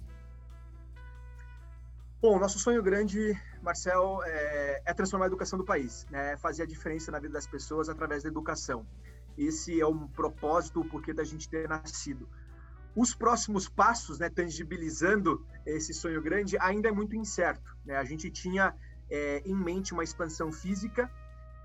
[SPEAKER 3] Bom, nosso sonho grande, Marcel, é, é transformar a educação do país, né? fazer a diferença na vida das pessoas através da educação. Esse é um propósito, o porquê da gente ter nascido. Os próximos passos, né, tangibilizando esse sonho grande, ainda é muito incerto. Né? A gente tinha é, em mente uma expansão física.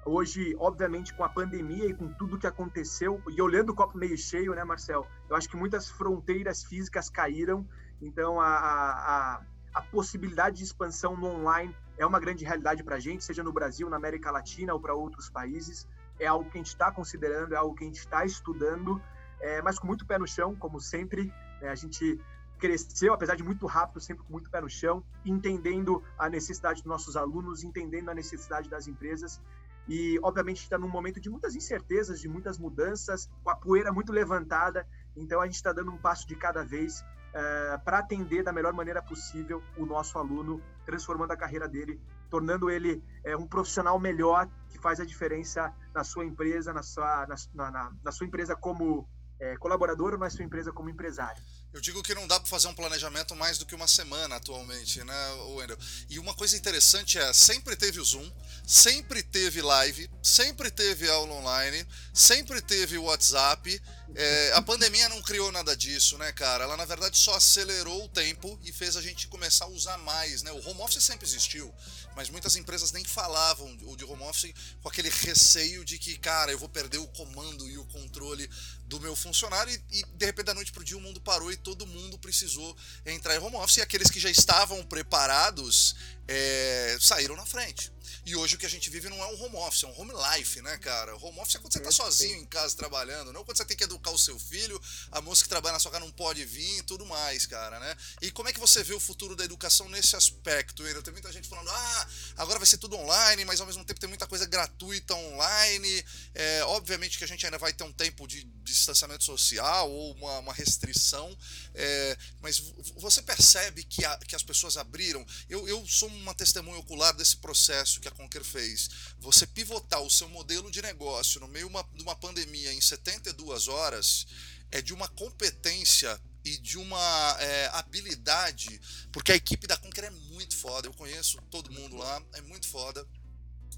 [SPEAKER 3] Hoje, obviamente, com a pandemia e com tudo que aconteceu, e olhando o copo meio cheio, né, Marcel? Eu acho que muitas fronteiras físicas caíram. Então, a, a, a possibilidade de expansão no online é uma grande realidade para a gente, seja no Brasil, na América Latina ou para outros países. É algo que a gente está considerando, é algo que a gente está estudando é, mas com muito pé no chão, como sempre. Né? A gente cresceu, apesar de muito rápido, sempre com muito pé no chão, entendendo a necessidade dos nossos alunos, entendendo a necessidade das empresas. E, obviamente, está num momento de muitas incertezas, de muitas mudanças, com a poeira muito levantada. Então, a gente está dando um passo de cada vez é, para atender da melhor maneira possível o nosso aluno, transformando a carreira dele, tornando ele é, um profissional melhor, que faz a diferença na sua empresa, na sua, na, na, na sua empresa como é, colaborador ou na sua empresa como empresário.
[SPEAKER 2] Eu digo que não dá para fazer um planejamento mais do que uma semana atualmente, né, Wendel? E uma coisa interessante é, sempre teve o Zoom, sempre teve live, sempre teve aula online, sempre teve o WhatsApp. É, a pandemia não criou nada disso, né, cara? Ela na verdade só acelerou o tempo e fez a gente começar a usar mais, né? O home office sempre existiu, mas muitas empresas nem falavam de home office com aquele receio de que, cara, eu vou perder o comando e o controle do meu funcionário e, e de repente da noite pro dia o mundo parou e todo mundo precisou entrar em home office e aqueles que já estavam preparados é, saíram na frente. E hoje o que a gente vive não é um home office, é um home life, né, cara? Home office é quando você tá sozinho em casa trabalhando, não quando você tem que educar o seu filho, a moça que trabalha na sua casa não pode vir e tudo mais, cara, né? E como é que você vê o futuro da educação nesse aspecto? Ainda tem muita gente falando, ah, agora vai ser tudo online, mas ao mesmo tempo tem muita coisa gratuita online. É, obviamente que a gente ainda vai ter um tempo de distanciamento social ou uma, uma restrição, é, mas você percebe que, a, que as pessoas abriram. Eu, eu sou uma testemunha ocular desse processo que a Conquer fez. Você pivotar o seu modelo de negócio no meio de uma pandemia em 72 horas é de uma competência e de uma é, habilidade, porque a equipe da Conquer é muito foda. Eu conheço todo mundo lá, é muito foda.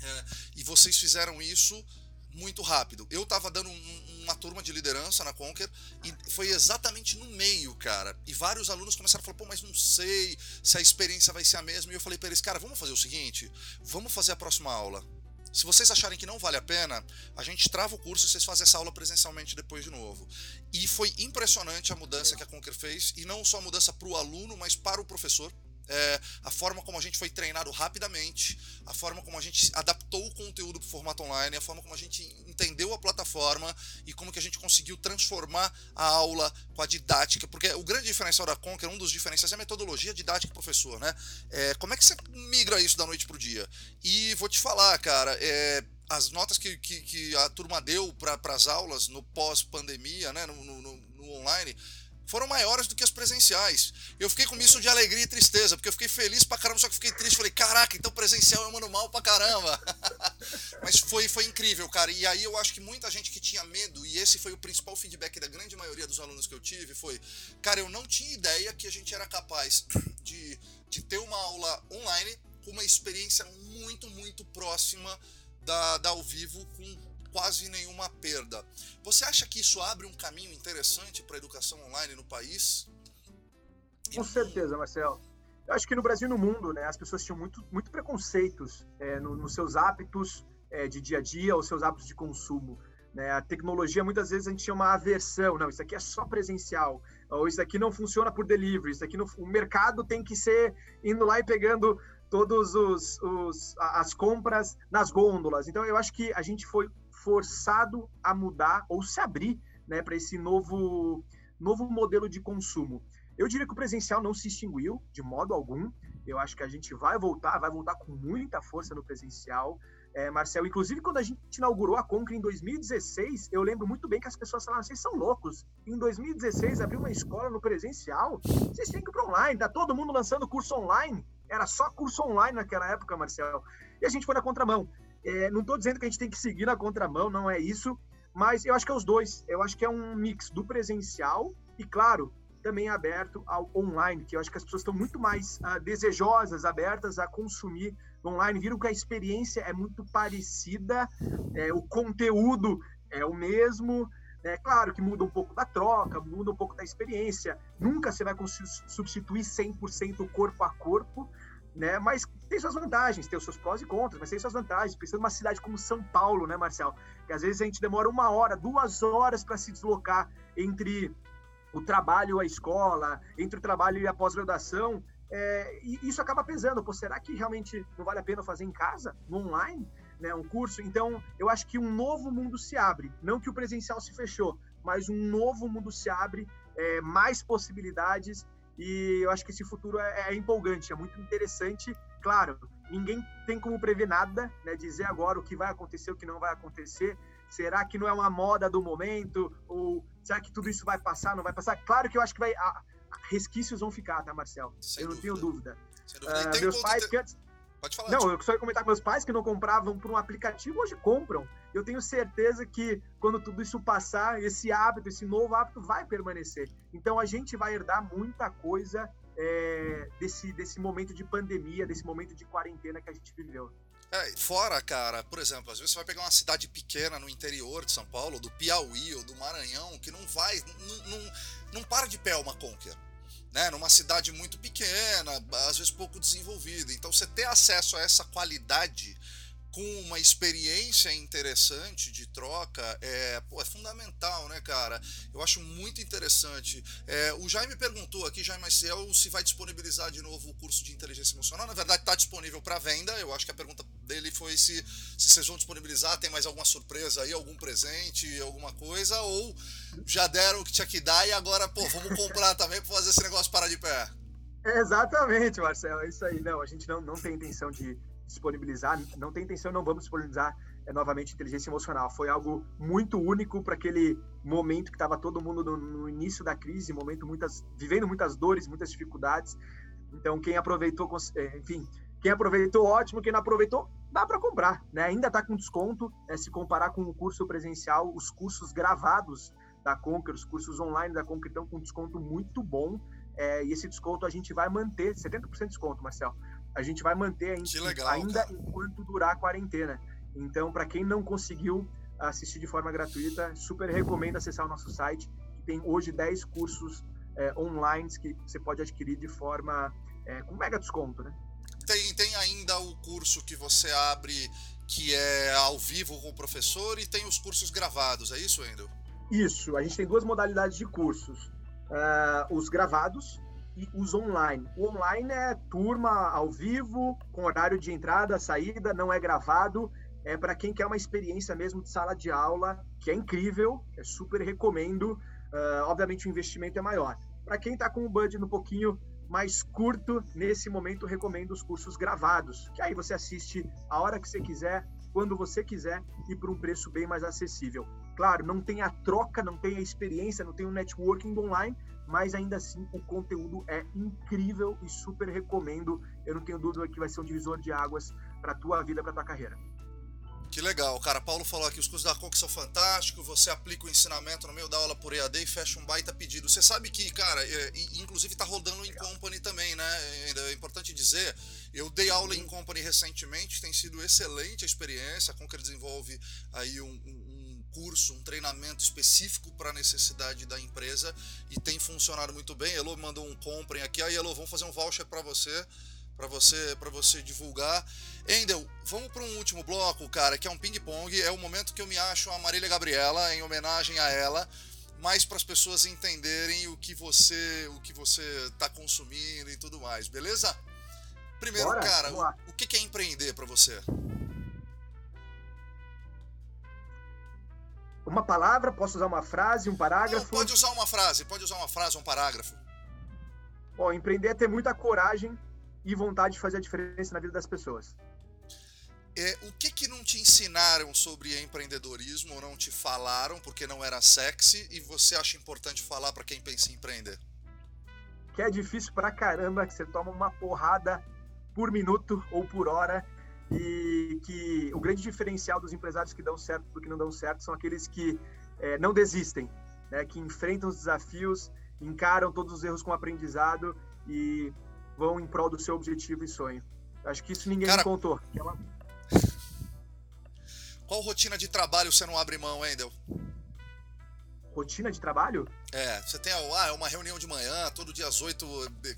[SPEAKER 2] É, e vocês fizeram isso muito rápido. Eu tava dando um, uma turma de liderança na Conquer e foi exatamente no meio, cara. E vários alunos começaram a falar, pô, mas não sei se a experiência vai ser a mesma. E eu falei para eles, cara, vamos fazer o seguinte, vamos fazer a próxima aula. Se vocês acharem que não vale a pena, a gente trava o curso e vocês fazem essa aula presencialmente depois de novo. E foi impressionante a mudança que a Conquer fez, e não só a mudança para o aluno, mas para o professor é, a forma como a gente foi treinado rapidamente, a forma como a gente adaptou o conteúdo para o formato online, a forma como a gente entendeu a plataforma e como que a gente conseguiu transformar a aula com a didática, porque o grande diferencial da Conquer, um dos diferenciais é a metodologia didática professor, né? É, como é que você migra isso da noite para o dia? E vou te falar, cara, é, as notas que, que, que, a turma deu para as aulas no pós-pandemia, né, no, no, no online, foram maiores do que as presenciais. Eu fiquei com isso de alegria e tristeza, porque eu fiquei feliz pra caramba, só que fiquei triste. Falei, caraca, então presencial eu mando mal pra caramba. Mas foi, foi incrível, cara. E aí eu acho que muita gente que tinha medo, e esse foi o principal feedback da grande maioria dos alunos que eu tive, foi, cara, eu não tinha ideia que a gente era capaz de, de ter uma aula online com uma experiência muito, muito próxima da, da ao vivo com quase nenhuma perda. Você acha que isso abre um caminho interessante para a educação online no país?
[SPEAKER 3] Com certeza, Marcelo. Eu acho que no Brasil e no mundo, né, as pessoas tinham muito, muito preconceitos é, no, nos seus hábitos é, de dia a dia, ou seus hábitos de consumo. Né? A tecnologia, muitas vezes, a gente tinha uma aversão. Não, isso aqui é só presencial. Ou isso aqui não funciona por delivery. Isso aqui não, o mercado tem que ser indo lá e pegando os, os as compras nas gôndolas. Então, eu acho que a gente foi forçado a mudar ou se abrir né, para esse novo, novo modelo de consumo. Eu diria que o presencial não se extinguiu de modo algum. Eu acho que a gente vai voltar, vai voltar com muita força no presencial. É, Marcel, inclusive quando a gente inaugurou a Conquer em 2016, eu lembro muito bem que as pessoas falavam, vocês são loucos. Em 2016 abriu uma escola no presencial, vocês têm que ir para online, tá todo mundo lançando curso online. Era só curso online naquela época, Marcel. E a gente foi na contramão. É, não estou dizendo que a gente tem que seguir na contramão, não é isso, mas eu acho que é os dois. Eu acho que é um mix do presencial e, claro, também aberto ao online, que eu acho que as pessoas estão muito mais uh, desejosas, abertas a consumir online, viram que a experiência é muito parecida, é, o conteúdo é o mesmo, é claro que muda um pouco da troca, muda um pouco da experiência, nunca você vai substituir 100% corpo a corpo, né? Mas tem suas vantagens, tem os seus prós e contras, mas tem suas vantagens. Pensando numa cidade como São Paulo, né, Marcel? Que às vezes a gente demora uma hora, duas horas para se deslocar entre o trabalho e a escola, entre o trabalho e a pós-graduação. É, e isso acaba pesando. Pô, será que realmente não vale a pena fazer em casa, no online, né, um curso? Então, eu acho que um novo mundo se abre. Não que o presencial se fechou, mas um novo mundo se abre, é, mais possibilidades e eu acho que esse futuro é, é, empolgante, é muito interessante. Claro, ninguém tem como prever nada, né? Dizer agora o que vai acontecer, o que não vai acontecer. Será que não é uma moda do momento? Ou será que tudo isso vai passar, não vai passar? Claro que eu acho que vai. A, resquícios vão ficar, tá, Marcel? Sem eu não tenho dúvida. Uh, meus pais que antes
[SPEAKER 2] Pode falar.
[SPEAKER 3] Não, eu só ia comentar com meus pais que não compravam por um aplicativo, hoje compram. Eu tenho certeza que quando tudo isso passar, esse hábito, esse novo hábito vai permanecer. Então a gente vai herdar muita coisa é, desse, desse momento de pandemia, desse momento de quarentena que a gente viveu.
[SPEAKER 2] É, fora, cara, por exemplo, às vezes você vai pegar uma cidade pequena no interior de São Paulo, do Piauí ou do Maranhão, que não vai, não, não, não para de pé uma Conquer né, numa cidade muito pequena, às vezes pouco desenvolvida. Então, você ter acesso a essa qualidade com uma experiência interessante de troca é, pô, é fundamental, né, cara? Eu acho muito interessante. É, o Jaime perguntou aqui, Jaime Maciel, se vai disponibilizar de novo o curso de inteligência emocional. Na verdade, está disponível para venda. Eu acho que a pergunta dele foi se, se vocês vão disponibilizar, tem mais alguma surpresa aí, algum presente, alguma coisa, ou já deram o que tinha que dar e agora, pô, vamos comprar também para fazer esse negócio parar de pé.
[SPEAKER 3] exatamente, Marcelo, é isso aí. Não, a gente não, não tem intenção de disponibilizar, não tem intenção, não vamos disponibilizar é, novamente inteligência emocional. Foi algo muito único para aquele momento que estava todo mundo no, no, início da crise, momento muitas, vivendo muitas dores, muitas dificuldades. Então, quem aproveitou, é, enfim, quem aproveitou, ótimo. Quem não aproveitou, dá para comprar. Né? Ainda está com desconto. É, se comparar com o curso presencial, os cursos gravados da Conquer, os cursos online da Conquer estão com desconto muito bom. É, e esse desconto a gente vai manter, 70% de desconto, Marcel a gente vai manter
[SPEAKER 2] legal,
[SPEAKER 3] ainda enquanto durar a quarentena. Então, para quem não conseguiu assistir de forma gratuita, super recomendo acessar o nosso site, que tem hoje 10 cursos é, online que você pode adquirir de forma é, com mega desconto, né?
[SPEAKER 2] Tem, tem ainda o curso que você abre que é ao vivo com o professor e tem os cursos gravados, é isso, Endo?
[SPEAKER 3] Isso, a gente tem duas modalidades de cursos. Uh, os gravados, e os online. O online é turma ao vivo, com horário de entrada, saída, não é gravado. É para quem quer uma experiência mesmo de sala de aula, que é incrível, é super recomendo. Uh, obviamente o investimento é maior. Para quem está com um budget um pouquinho mais curto, nesse momento recomendo os cursos gravados, que aí você assiste a hora que você quiser, quando você quiser e por um preço bem mais acessível. Claro, não tem a troca, não tem a experiência, não tem o networking online, mas ainda assim o conteúdo é incrível e super recomendo. Eu não tenho dúvida que vai ser um divisor de águas para a tua vida, para tua carreira.
[SPEAKER 2] Que legal, cara. Paulo falou aqui, os cursos da Conk são fantásticos, você aplica o ensinamento no meio da aula por EAD e fecha um baita pedido. Você sabe que, cara, é, inclusive tá rodando em Company também, né? É importante dizer, eu dei aula em Company recentemente, tem sido excelente a experiência, a Conker desenvolve aí um, um curso, um treinamento específico para a necessidade da empresa e tem funcionado muito bem. Elo mandou um comprem aqui, aí Elo, vamos fazer um voucher para você para você para você divulgar. Endel, vamos para um último bloco, cara, que é um ping-pong. É o momento que eu me acho a Marília Gabriela, em homenagem a ela, mais para as pessoas entenderem o que você o que você está consumindo e tudo mais, beleza? Primeiro, Bora, cara, o, o que é empreender para você?
[SPEAKER 3] Uma palavra? Posso usar uma frase, um parágrafo? Não,
[SPEAKER 2] pode usar uma frase, pode usar uma frase, um parágrafo.
[SPEAKER 3] Bom, empreender é ter muita coragem e vontade de fazer a diferença na vida das pessoas.
[SPEAKER 2] É, o que que não te ensinaram sobre empreendedorismo ou não te falaram porque não era sexy e você acha importante falar para quem pensa em empreender?
[SPEAKER 3] Que é difícil pra caramba, que você toma uma porrada por minuto ou por hora e que o grande diferencial dos empresários que dão certo do que não dão certo são aqueles que é, não desistem, né, que enfrentam os desafios, encaram todos os erros com aprendizado e vão em prol do seu objetivo e sonho. Acho que isso ninguém Cara, me contou.
[SPEAKER 2] Qual rotina de trabalho você não abre mão, Endel?
[SPEAKER 3] Rotina de trabalho?
[SPEAKER 2] É, você tem ah, é uma reunião de manhã, todo dia às oito,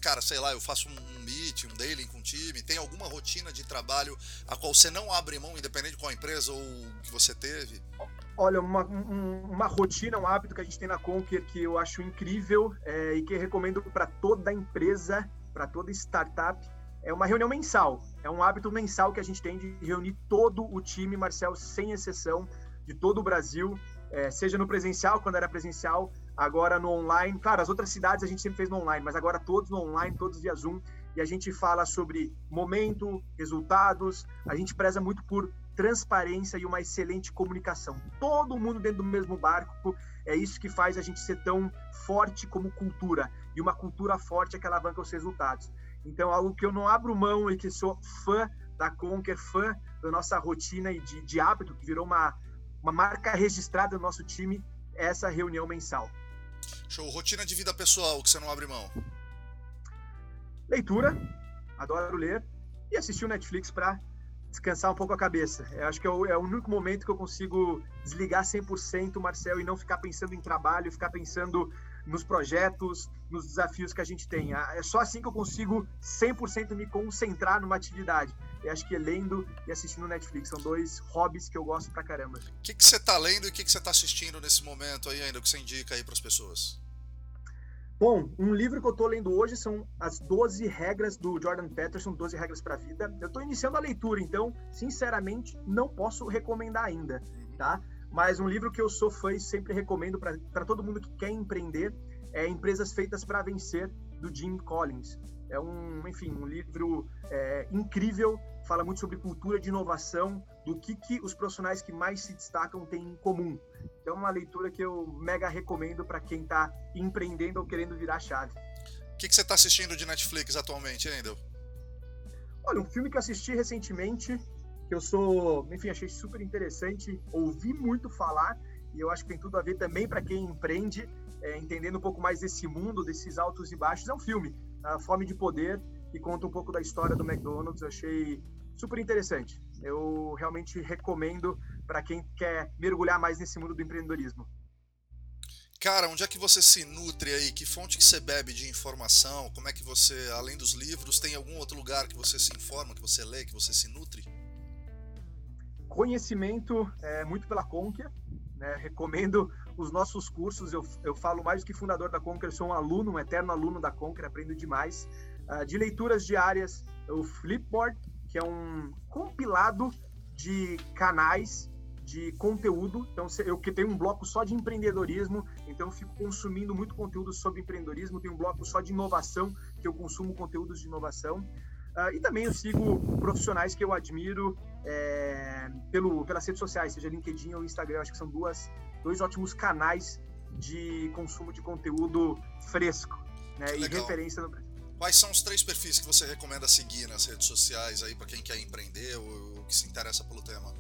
[SPEAKER 2] cara, sei lá, eu faço um meet, um daily com o time. Tem alguma rotina de trabalho a qual você não abre mão, independente de qual empresa ou que você teve?
[SPEAKER 3] Olha, uma, um, uma rotina, um hábito que a gente tem na Conquer que eu acho incrível é, e que recomendo para toda empresa para toda startup é uma reunião mensal. É um hábito mensal que a gente tem de reunir todo o time, Marcel, sem exceção, de todo o Brasil, é, seja no presencial, quando era presencial, agora no online. Claro, as outras cidades a gente sempre fez no online, mas agora todos no online, todos via Zoom. E a gente fala sobre momento, resultados. A gente preza muito por transparência e uma excelente comunicação. Todo mundo dentro do mesmo barco. É isso que faz a gente ser tão forte como cultura e uma cultura forte é que alavanca os resultados. Então, algo que eu não abro mão e que sou fã da Conquer, fã da nossa rotina e de, de hábito, que virou uma, uma marca registrada no nosso time, é essa reunião mensal.
[SPEAKER 2] Show. Rotina de vida pessoal que você não abre mão?
[SPEAKER 3] Leitura, adoro ler, e assistir o Netflix para descansar um pouco a cabeça. Eu acho que é o, é o, único momento que eu consigo desligar 100%, Marcel, e não ficar pensando em trabalho, ficar pensando nos projetos, nos desafios que a gente tem. Ah, é só assim que eu consigo 100% me concentrar numa atividade. Eu acho que é lendo e assistindo Netflix são dois hobbies que eu gosto pra caramba.
[SPEAKER 2] O que, você tá lendo e o que, você tá assistindo nesse momento aí ainda, o que você indica aí para as pessoas?
[SPEAKER 3] Bom, um livro que eu estou lendo hoje são as 12 regras do Jordan Peterson, 12 regras para a vida. Eu estou iniciando a leitura, então, sinceramente, não posso recomendar ainda, uhum. tá? Mas um livro que eu sou fã e sempre recomendo para todo mundo que quer empreender é Empresas Feitas para Vencer, do Jim Collins. É um, enfim, um livro é, incrível, fala muito sobre cultura de inovação, do que, que os profissionais que mais se destacam têm em comum. Então, é uma leitura que eu mega recomendo para quem está empreendendo ou querendo virar chave.
[SPEAKER 2] O que, que você está assistindo de Netflix atualmente, ainda?
[SPEAKER 3] Olha, um filme que assisti recentemente que eu sou, enfim, achei super interessante, ouvi muito falar e eu acho que tem tudo a ver também para quem empreende, é, entendendo um pouco mais desse mundo, desses altos e baixos. É um filme, a Fome de Poder, que conta um pouco da história do McDonald's. Eu achei super interessante. Eu realmente recomendo para quem quer mergulhar mais nesse mundo do empreendedorismo.
[SPEAKER 2] Cara, onde é que você se nutre aí? Que fonte que você bebe de informação? Como é que você, além dos livros, tem algum outro lugar que você se informa, que você lê, que você se nutre?
[SPEAKER 3] Conhecimento é, muito pela Conquia, né? recomendo os nossos cursos. Eu, eu falo mais do que fundador da Conquer, sou um aluno, um eterno aluno da Conquer, aprendo demais. Uh, de leituras diárias, o Flipboard, que é um compilado de canais de conteúdo. Então, eu que tenho um bloco só de empreendedorismo, então eu fico consumindo muito conteúdo sobre empreendedorismo. Tenho um bloco só de inovação, que eu consumo conteúdos de inovação. Uh, e também eu sigo profissionais que eu admiro é, pelo, pelas redes sociais, seja LinkedIn ou Instagram. Acho que são duas, dois ótimos canais de consumo de conteúdo fresco né, e referência no Brasil.
[SPEAKER 2] Quais são os três perfis que você recomenda seguir nas redes sociais aí para quem quer empreender ou, ou que se interessa pelo tema?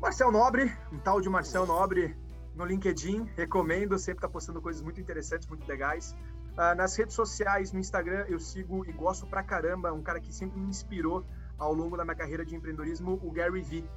[SPEAKER 3] Marcel Nobre, um tal de Marcel Nobre no LinkedIn, recomendo, sempre está postando coisas muito interessantes, muito legais. Uh, nas redes sociais, no Instagram, eu sigo e gosto pra caramba, um cara que sempre me inspirou ao longo da minha carreira de empreendedorismo, o Gary Vee.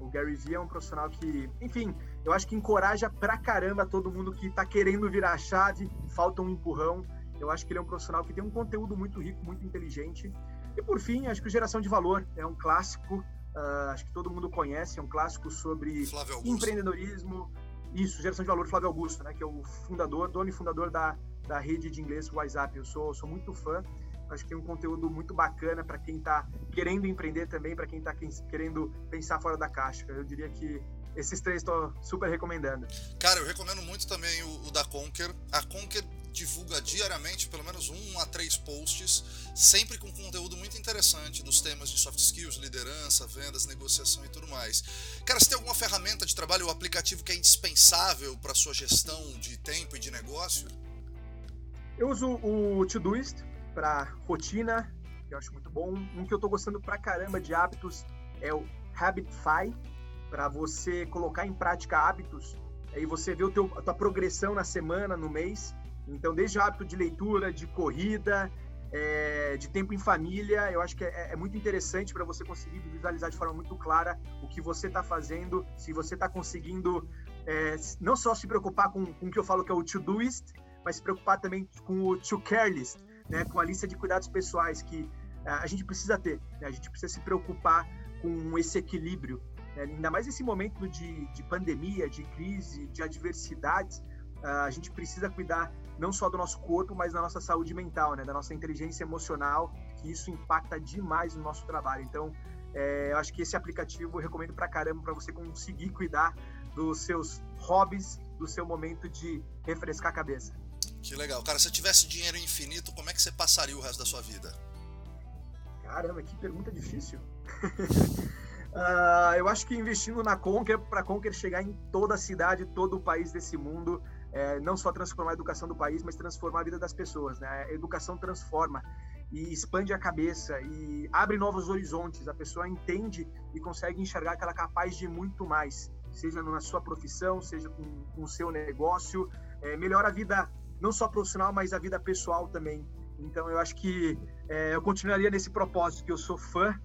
[SPEAKER 3] O Gary Vee é um profissional que, enfim, eu acho que encoraja pra caramba todo mundo que está querendo virar a chave, falta um empurrão. Eu acho que ele é um profissional que tem um conteúdo muito rico, muito inteligente. E por fim, acho que Geração de Valor é um clássico Uh, acho que todo mundo conhece, é um clássico sobre empreendedorismo. Isso, geração de valor, Flávio Augusto, né, que é o fundador, dono e fundador da, da rede de inglês WhatsApp. Eu sou, sou muito fã, acho que tem um conteúdo muito bacana para quem está querendo empreender também, para quem está querendo pensar fora da caixa. Eu diria que esses três estou super recomendando.
[SPEAKER 2] Cara, eu recomendo muito também o, o da Conquer. A Conquer divulga diariamente pelo menos um a três posts, sempre com conteúdo muito interessante dos temas de soft skills, liderança, vendas, negociação e tudo mais. Cara, você tem alguma ferramenta de trabalho ou aplicativo que é indispensável para sua gestão de tempo e de negócio?
[SPEAKER 3] Eu uso o Todoist para rotina, que eu acho muito bom. Um que eu estou gostando pra caramba de hábitos é o Habitify, para você colocar em prática hábitos e você vê o teu, a tua progressão na semana, no mês. Então, desde o hábito de leitura, de corrida, é, de tempo em família, eu acho que é, é muito interessante para você conseguir visualizar de forma muito clara o que você está fazendo, se você está conseguindo é, não só se preocupar com, com o que eu falo que é o to-doist, mas se preocupar também com o to-care list, né, com a lista de cuidados pessoais que é, a gente precisa ter, né, a gente precisa se preocupar com esse equilíbrio, né, ainda mais nesse momento de, de pandemia, de crise, de adversidades, a gente precisa cuidar não só do nosso corpo, mas da nossa saúde mental, né? da nossa inteligência emocional, que isso impacta demais no nosso trabalho. Então, é, eu acho que esse aplicativo eu recomendo pra caramba para você conseguir cuidar dos seus hobbies, do seu momento de refrescar a cabeça.
[SPEAKER 2] Que legal. Cara, se tivesse dinheiro infinito, como é que você passaria o resto da sua vida?
[SPEAKER 3] Caramba, que pergunta difícil. uh, eu acho que investindo na Conquer, para a Conquer chegar em toda a cidade, todo o país desse mundo, é, não só transformar a educação do país, mas transformar a vida das pessoas. Né? A educação transforma e expande a cabeça e abre novos horizontes. A pessoa entende e consegue enxergar que ela é capaz de muito mais, seja na sua profissão, seja com, com o seu negócio. É, melhora a vida não só profissional, mas a vida pessoal também. Então eu acho que é, eu continuaria nesse propósito que eu sou fã,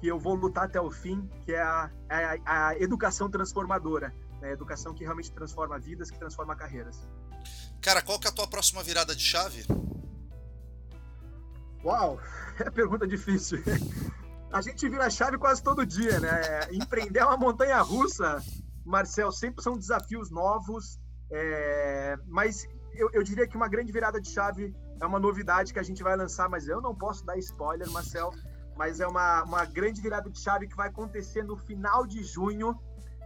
[SPEAKER 3] que eu vou lutar até o fim, que é a, a, a educação transformadora né? Educação que realmente transforma vidas, que transforma carreiras.
[SPEAKER 2] Cara, qual que é a tua próxima virada de chave?
[SPEAKER 3] Uau, é pergunta difícil. A gente vira chave quase todo dia, né? Empreender é uma montanha russa, Marcel, sempre são desafios novos, é... mas eu, eu, diria que uma grande virada de chave é uma novidade que a gente vai lançar, mas eu não posso dar spoiler, Marcel, mas é uma, uma grande virada de chave que vai acontecer no final de junho,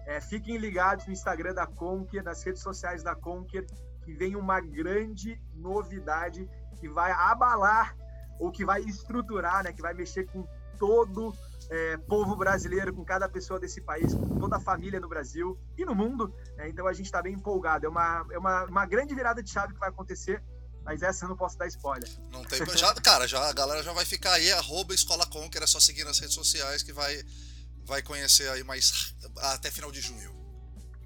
[SPEAKER 3] é, fiquem ligados no Instagram da Conquer, nas redes sociais da Conquer, que vem uma grande novidade que vai abalar ou que vai estruturar, né, que vai mexer com todo é, povo brasileiro, com cada pessoa desse país, com toda a família no Brasil e no mundo. Né? Então a gente está bem empolgado. É, uma, é uma, uma grande virada de chave que vai acontecer mas essa eu não posso dar spoiler.
[SPEAKER 2] Não tem. Já, cara, já, a galera já vai ficar aí, arroba Escola Conquer, é só seguir nas redes sociais que vai, vai conhecer aí mais até final de junho.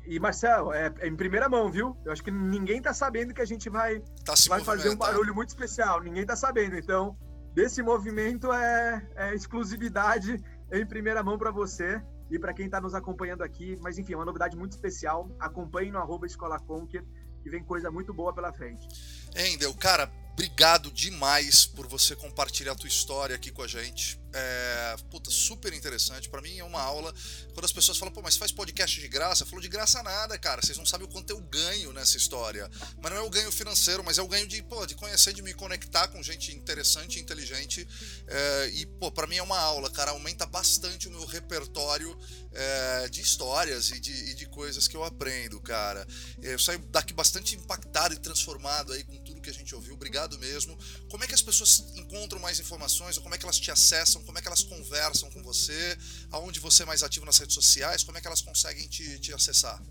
[SPEAKER 3] E Marcel, é, é, em primeira mão, viu? Eu acho que ninguém tá sabendo que a gente vai, tá vai fazer um barulho muito especial. Ninguém tá sabendo. Então, desse movimento é, é exclusividade em primeira mão para você e para quem está nos acompanhando aqui. Mas enfim, é uma novidade muito especial. Acompanhe no arroba Escola Conquer, que vem coisa muito boa pela frente.
[SPEAKER 2] Endel, cara, obrigado demais por você compartilhar a tua história aqui com a gente. É, puta, super interessante. Para mim é uma aula. Quando as pessoas falam, pô, mas faz podcast de graça? Falou de graça nada, cara. Vocês não sabem o quanto eu ganho nessa história. Mas não é o ganho financeiro, mas é o ganho de, pô, de conhecer, de me conectar com gente interessante, inteligente. É, e, pô, pra mim é uma aula, cara. Aumenta bastante o meu repertório é, de histórias e de, e de, coisas que eu aprendo, cara. Eu saio daqui bastante impactado e transformado aí com que a gente ouviu. Obrigado mesmo. Como é que as pessoas encontram mais informações? Ou como é que elas te acessam? Como é que elas conversam com você? Aonde você é mais ativo nas redes sociais? Como é que elas conseguem te, te acessar?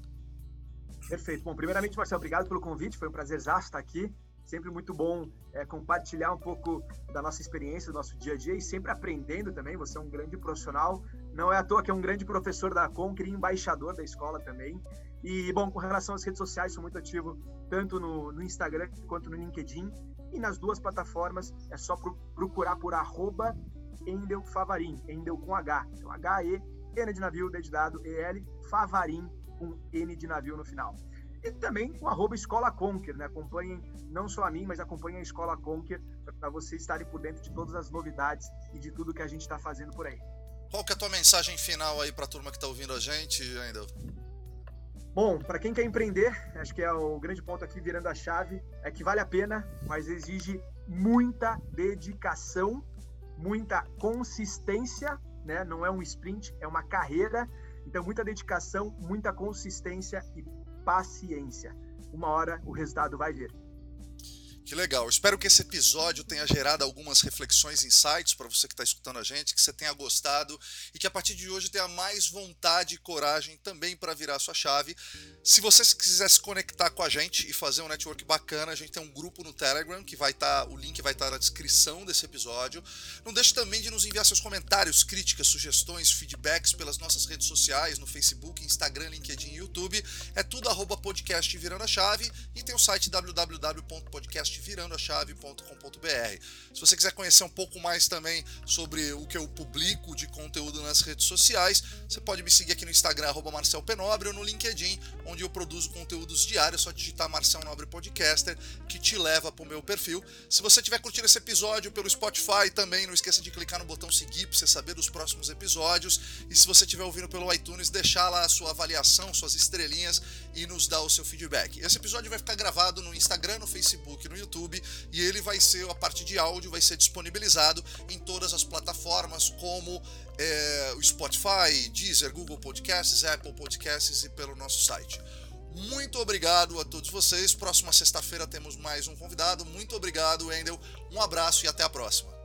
[SPEAKER 3] Perfeito. Bom, primeiramente, Marcelo, obrigado pelo convite. Foi um prazer estar aqui. Sempre muito bom é, compartilhar um pouco da nossa experiência, do nosso dia a dia e sempre aprendendo também. Você é um grande profissional. Não é à toa que é um grande professor da Conquer e embaixador da escola também. E, bom, com relação às redes sociais, sou muito ativo tanto no, no Instagram quanto no LinkedIn. E nas duas plataformas é só procurar por arroba Endel Favarim, Endel com H. Então, H-E, N de navio, D de dado, E-L, Favarim, com N de navio no final. E também o arroba Escola Conquer, né? Acompanhem não só a mim, mas acompanhem a Escola Conquer para vocês estarem por dentro de todas as novidades e de tudo que a gente está fazendo por aí.
[SPEAKER 2] Qual que é a tua mensagem final aí para a turma que está ouvindo a gente, Endel?
[SPEAKER 3] Bom, para quem quer empreender, acho que é o grande ponto aqui virando a chave, é que vale a pena, mas exige muita dedicação muita consistência, né? Não é um sprint, é uma carreira. Então, muita dedicação, muita consistência e paciência. Uma hora o resultado vai vir.
[SPEAKER 2] Que legal. Espero que esse episódio tenha gerado algumas reflexões, insights para você que está escutando a gente, que você tenha gostado e que a partir de hoje tenha mais vontade e coragem também para virar sua chave. Se você quiser se conectar com a gente e fazer um network bacana, a gente tem um grupo no Telegram que vai estar, tá, o link vai estar tá na descrição desse episódio. Não deixe também de nos enviar seus comentários, críticas, sugestões, feedbacks pelas nossas redes sociais, no Facebook, Instagram, LinkedIn e YouTube. É tudo arroba podcast virando a chave e tem o site www.podcast virandoachave.com.br. Se você quiser conhecer um pouco mais também sobre o que eu publico de conteúdo nas redes sociais, você pode me seguir aqui no Instagram, Marcel Penobre, ou no LinkedIn, onde eu produzo conteúdos diários, é só digitar Marcel Nobre Podcaster, que te leva para o meu perfil. Se você tiver curtindo esse episódio pelo Spotify também, não esqueça de clicar no botão seguir para você saber dos próximos episódios. E se você estiver ouvindo pelo iTunes, deixar lá a sua avaliação, suas estrelinhas e nos dar o seu feedback. Esse episódio vai ficar gravado no Instagram, no Facebook, no YouTube YouTube e ele vai ser, a parte de áudio, vai ser disponibilizado em todas as plataformas como é, o Spotify, Deezer, Google Podcasts, Apple Podcasts e pelo nosso site. Muito obrigado a todos vocês. Próxima sexta-feira temos mais um convidado. Muito obrigado, Wendel. Um abraço e até a próxima.